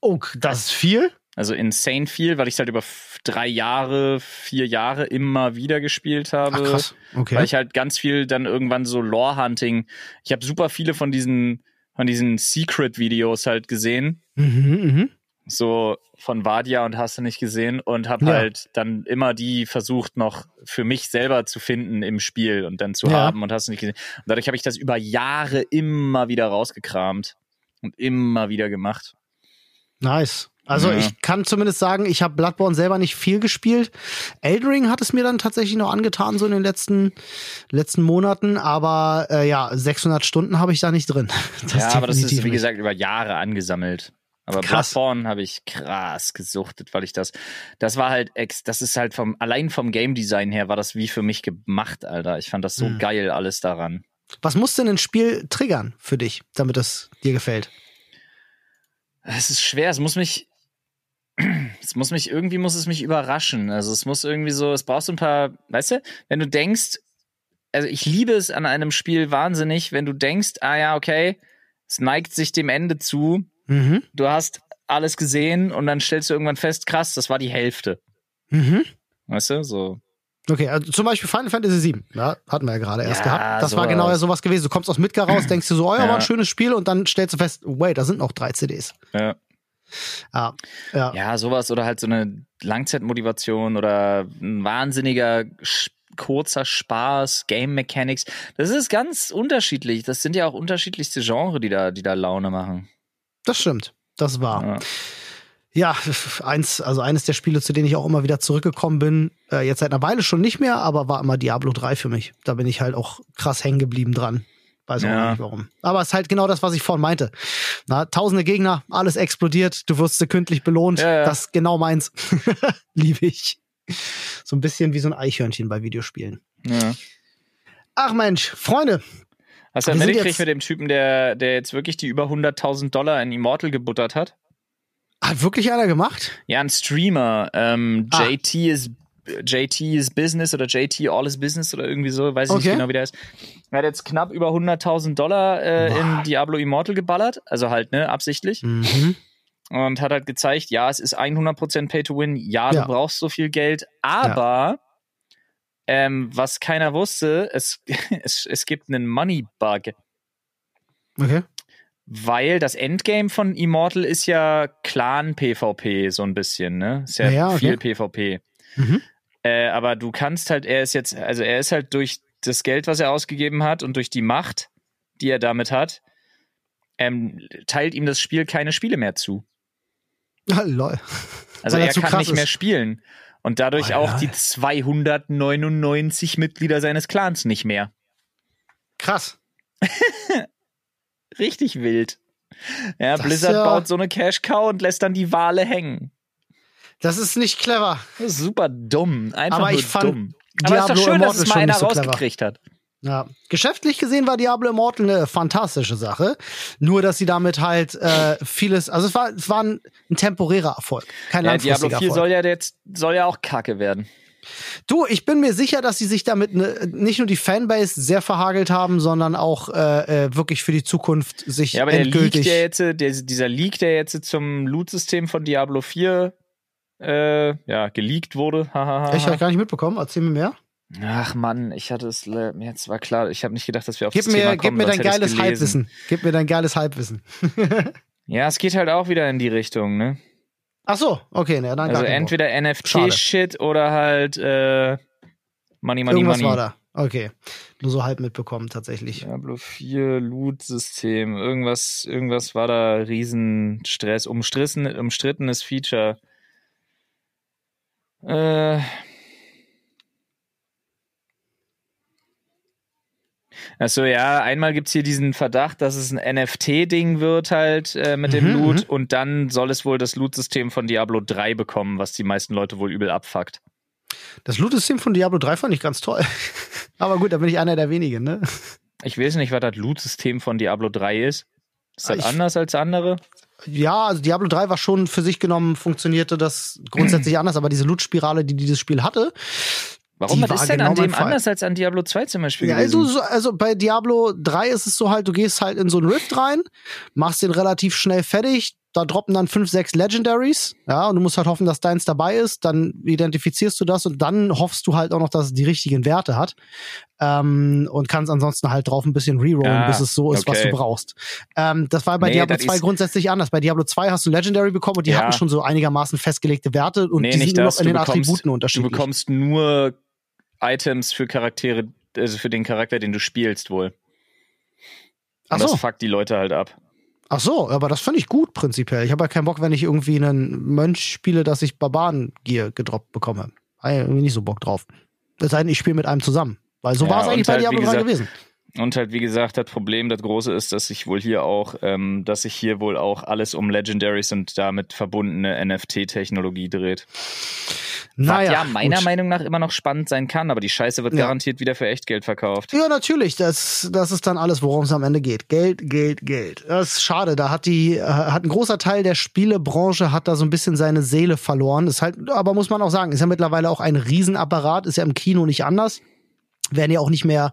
Oh, das ist viel? Also insane viel, weil ich es halt über drei Jahre, vier Jahre immer wieder gespielt habe. Ach, krass. Okay. Weil ich halt ganz viel dann irgendwann so Lore-Hunting. Ich habe super viele von diesen, von diesen Secret-Videos halt gesehen. Mhm, mh. So von Vadia und hast du nicht gesehen und habe ja. halt dann immer die versucht noch für mich selber zu finden im Spiel und dann zu ja. haben und hast du nicht gesehen. Und dadurch habe ich das über Jahre immer wieder rausgekramt und immer wieder gemacht. Nice. Also ja. ich kann zumindest sagen, ich habe Bloodborne selber nicht viel gespielt. Eldring hat es mir dann tatsächlich noch angetan, so in den letzten, letzten Monaten. Aber äh, ja, 600 Stunden habe ich da nicht drin. Das ja, aber das ist, wie gesagt, über Jahre angesammelt. Aber krass. Bloodborne habe ich krass gesuchtet, weil ich das, das war halt ex, das ist halt vom, allein vom Game Design her war das wie für mich gemacht, Alter. Ich fand das so hm. geil, alles daran. Was muss denn ein Spiel triggern für dich, damit es dir gefällt? Es ist schwer, es muss mich, es muss mich, irgendwie muss es mich überraschen. Also es muss irgendwie so, es braucht so ein paar, weißt du, wenn du denkst, also ich liebe es an einem Spiel wahnsinnig, wenn du denkst, ah ja, okay, es neigt sich dem Ende zu, mhm. du hast alles gesehen und dann stellst du irgendwann fest, krass, das war die Hälfte. Mhm. Weißt du, so. Okay, also zum Beispiel Final Fantasy VII, ja, hatten wir ja gerade erst ja, gehabt. Das sowas. war genau ja sowas gewesen. Du kommst aus Midgar raus, denkst du so, oh ja, war ein schönes Spiel und dann stellst du fest, wait, da sind noch drei CDs. Ja. Ja, ja. ja, sowas oder halt so eine Langzeitmotivation oder ein wahnsinniger kurzer Spaß, Game Mechanics. Das ist ganz unterschiedlich. Das sind ja auch unterschiedlichste Genres, die da, die da Laune machen. Das stimmt. Das war. Ja. Ja, eins, also eines der Spiele, zu denen ich auch immer wieder zurückgekommen bin, äh, jetzt seit einer Weile schon nicht mehr, aber war immer Diablo 3 für mich. Da bin ich halt auch krass hängen geblieben dran. Weiß ja. auch nicht warum. Aber es ist halt genau das, was ich vorhin meinte. Na, tausende Gegner, alles explodiert, du wirst sekündlich belohnt. Ja, ja. Das ist genau meins. Liebe ich. So ein bisschen wie so ein Eichhörnchen bei Videospielen. Ach Mensch, Freunde. Hast du ja mitgekriegt mit dem Typen, der, der jetzt wirklich die über 100.000 Dollar in Immortal gebuttert hat? Hat wirklich einer gemacht? Ja, ein Streamer. Ähm, ah. JT ist JT is Business oder JT All is Business oder irgendwie so, weiß ich okay. nicht genau, wie der ist. Er hat jetzt knapp über 100.000 Dollar äh, in Diablo Immortal geballert, also halt, ne, absichtlich. Mhm. Und hat halt gezeigt, ja, es ist 100% Pay to Win, ja, ja. du brauchst so viel Geld, aber ja. ähm, was keiner wusste, es, es, es gibt einen Money Bug. Okay. Weil das Endgame von Immortal ist ja Clan-PvP, so ein bisschen, ne? Ist ja, ja okay. viel PvP. Mhm. Äh, aber du kannst halt, er ist jetzt, also er ist halt durch das Geld, was er ausgegeben hat und durch die Macht, die er damit hat, ähm, teilt ihm das Spiel keine Spiele mehr zu. Ah, lol. Also er, er kann nicht ist. mehr spielen. Und dadurch oh, auch die 299 Mitglieder seines Clans nicht mehr. Krass. Richtig wild. Ja, das Blizzard ja baut so eine Cash Cow und lässt dann die Wale hängen. Das ist nicht clever. Das ist super dumm. Einfach Aber nur ich fand dumm. Aber es ist doch schön, Immortal dass es mal einer so rausgekriegt hat. Ja, geschäftlich gesehen war Diablo Immortal eine fantastische Sache. Nur, dass sie damit halt äh, vieles, also es war, es war ein, ein temporärer Erfolg, kein ja, langfristiger Diablo 4 Erfolg. soll ja jetzt soll ja auch Kacke werden. Du, ich bin mir sicher, dass sie sich damit ne, nicht nur die Fanbase sehr verhagelt haben, sondern auch äh, äh wirklich für die Zukunft sich ja, aber endgültig. Der, Leak, der jetzt, der, dieser Leak, der jetzt zum Loot-System von Diablo 4 äh, ja, geleakt wurde. ich habe gar nicht mitbekommen. Erzähl mir mehr. Ach Mann, ich hatte es jetzt war klar, ich habe nicht gedacht, dass wir auf gib das mir, Thema kommen. Gib mir dein geiles Halbwissen. Gib mir dein geiles Halbwissen. ja, es geht halt auch wieder in die Richtung, ne? Ach so, okay, ne, dann Also entweder NFT-Shit oder halt äh, Money, Money, Irgendwas Money. war da. Okay. Nur so halb mitbekommen, tatsächlich. Diablo 4 Loot-System. Irgendwas, irgendwas war da Riesenstress. Umstrittenes Feature. Äh. Achso, ja, einmal gibt es hier diesen Verdacht, dass es ein NFT-Ding wird halt äh, mit dem mhm, Loot mhm. und dann soll es wohl das Loot-System von Diablo 3 bekommen, was die meisten Leute wohl übel abfuckt. Das Loot-System von Diablo 3 fand ich ganz toll. Aber gut, da bin ich einer der wenigen, ne? Ich weiß nicht, was das Loot-System von Diablo 3 ist. Ist das ich, anders als andere? Ja, also Diablo 3 war schon für sich genommen, funktionierte das grundsätzlich anders, aber diese Loot-Spirale, die dieses Spiel hatte, Warum was ist denn genau an dem anders als an Diablo 2 zum Beispiel? Ja, also, also bei Diablo 3 ist es so halt, du gehst halt in so einen Rift rein, machst den relativ schnell fertig, da droppen dann fünf, sechs Legendaries, ja, und du musst halt hoffen, dass deins dabei ist, dann identifizierst du das und dann hoffst du halt auch noch, dass es die richtigen Werte hat ähm, und kannst ansonsten halt drauf ein bisschen rerollen, ah, bis es so ist, okay. was du brauchst. Ähm, das war bei nee, Diablo 2 grundsätzlich anders. Bei Diablo 2 hast du Legendary bekommen und die ja. hatten schon so einigermaßen festgelegte Werte und nee, die sind nur noch in den bekommst, Attributen unterschiedlich. Du bekommst nur Items für Charaktere, also für den Charakter, den du spielst wohl. Und so. das fuckt die Leute halt ab. Ach so, aber das finde ich gut prinzipiell. Ich habe ja keinen Bock, wenn ich irgendwie einen Mönch spiele, dass ich Barbaren-Gear gedroppt bekomme. Habe irgendwie nicht so Bock drauf. Das sei denn, ich spiele mit einem zusammen. Weil so ja, war es eigentlich bei halt, Diablo 3 gewesen. Und halt, wie gesagt, das Problem, das große ist, dass ich wohl hier auch, ähm, dass sich hier wohl auch alles um Legendaries und damit verbundene NFT-Technologie dreht. Naja, Was ja meiner gut. Meinung nach immer noch spannend sein kann, aber die Scheiße wird ja. garantiert wieder für Echtgeld verkauft. Ja, natürlich. Das, das ist dann alles, worum es am Ende geht. Geld, Geld, Geld. Das ist schade. Da hat die, äh, hat ein großer Teil der Spielebranche hat da so ein bisschen seine Seele verloren. Ist halt, aber muss man auch sagen, ist ja mittlerweile auch ein Riesenapparat, ist ja im Kino nicht anders. Werden ja auch nicht mehr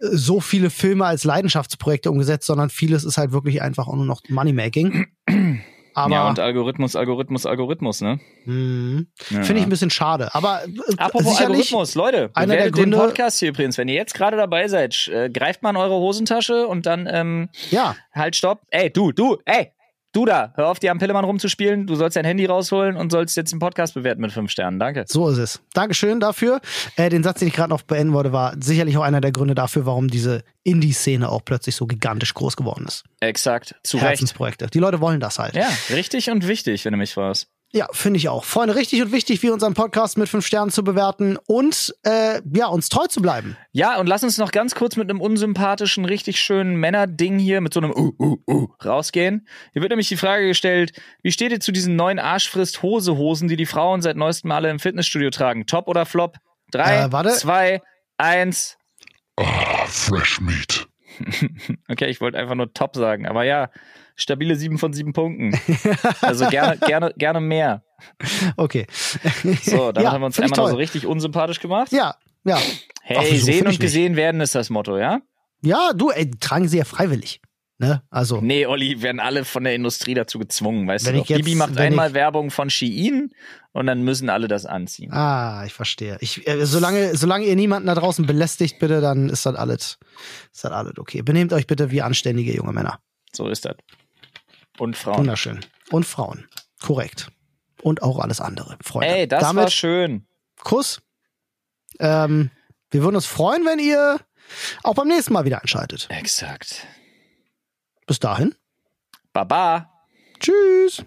so viele Filme als Leidenschaftsprojekte umgesetzt, sondern vieles ist halt wirklich einfach auch nur noch Moneymaking. Aber ja, und Algorithmus, Algorithmus, Algorithmus, ne? Mhm. Ja. Finde ich ein bisschen schade. Aber äh, Apropos Algorithmus, Leute, einer der Gründe, den Podcast hier übrigens. Wenn ihr jetzt gerade dabei seid, äh, greift mal in eure Hosentasche und dann ähm, ja. halt stopp. Ey, du, du, ey, Du da, hör auf, die am Pillemann rumzuspielen. Du sollst dein Handy rausholen und sollst jetzt den Podcast bewerten mit fünf Sternen. Danke. So ist es. Dankeschön dafür. Äh, den Satz, den ich gerade noch beenden wollte, war sicherlich auch einer der Gründe dafür, warum diese Indie-Szene auch plötzlich so gigantisch groß geworden ist. Exakt. Zu Herzensprojekte. Recht. Die Leute wollen das halt. Ja, richtig und wichtig, wenn du mich fragst. Ja, finde ich auch. Freunde, richtig und wichtig, wie unseren Podcast mit fünf Sternen zu bewerten und äh, ja, uns treu zu bleiben. Ja, und lass uns noch ganz kurz mit einem unsympathischen, richtig schönen Männerding hier mit so einem uh, uh, uh rausgehen. Hier wird nämlich die Frage gestellt, wie steht ihr zu diesen neuen Arschfrist-Hose-Hosen, die die Frauen seit neuestem alle im Fitnessstudio tragen? Top oder Flop? Drei, äh, zwei, eins. Ah, Fresh Meat. okay, ich wollte einfach nur top sagen. Aber ja, stabile 7 von 7 Punkten. Also gerne, gerne, gerne mehr. Okay. So, damit ja, haben wir uns einmal so richtig unsympathisch gemacht. Ja, ja. Hey, Ach, so sehen und gesehen nicht. werden ist das Motto, ja? Ja, du, ey, tragen sie ja freiwillig. Ne? Also. Nee, Olli, werden alle von der Industrie dazu gezwungen, weißt du doch. Jetzt, Bibi macht einmal ich, Werbung von Shein und dann müssen alle das anziehen. Ah, ich verstehe. Ich, äh, solange, solange ihr niemanden da draußen belästigt, bitte, dann ist das alles, ist das alles okay. Benehmt euch bitte wie anständige junge Männer. So ist das. Und Frauen. Wunderschön. Und Frauen. Korrekt. Und auch alles andere, Freunde. Ey, das Damit, war schön. Kuss. Ähm, wir würden uns freuen, wenn ihr auch beim nächsten Mal wieder einschaltet. Exakt. Bis dahin. Baba. Tschüss.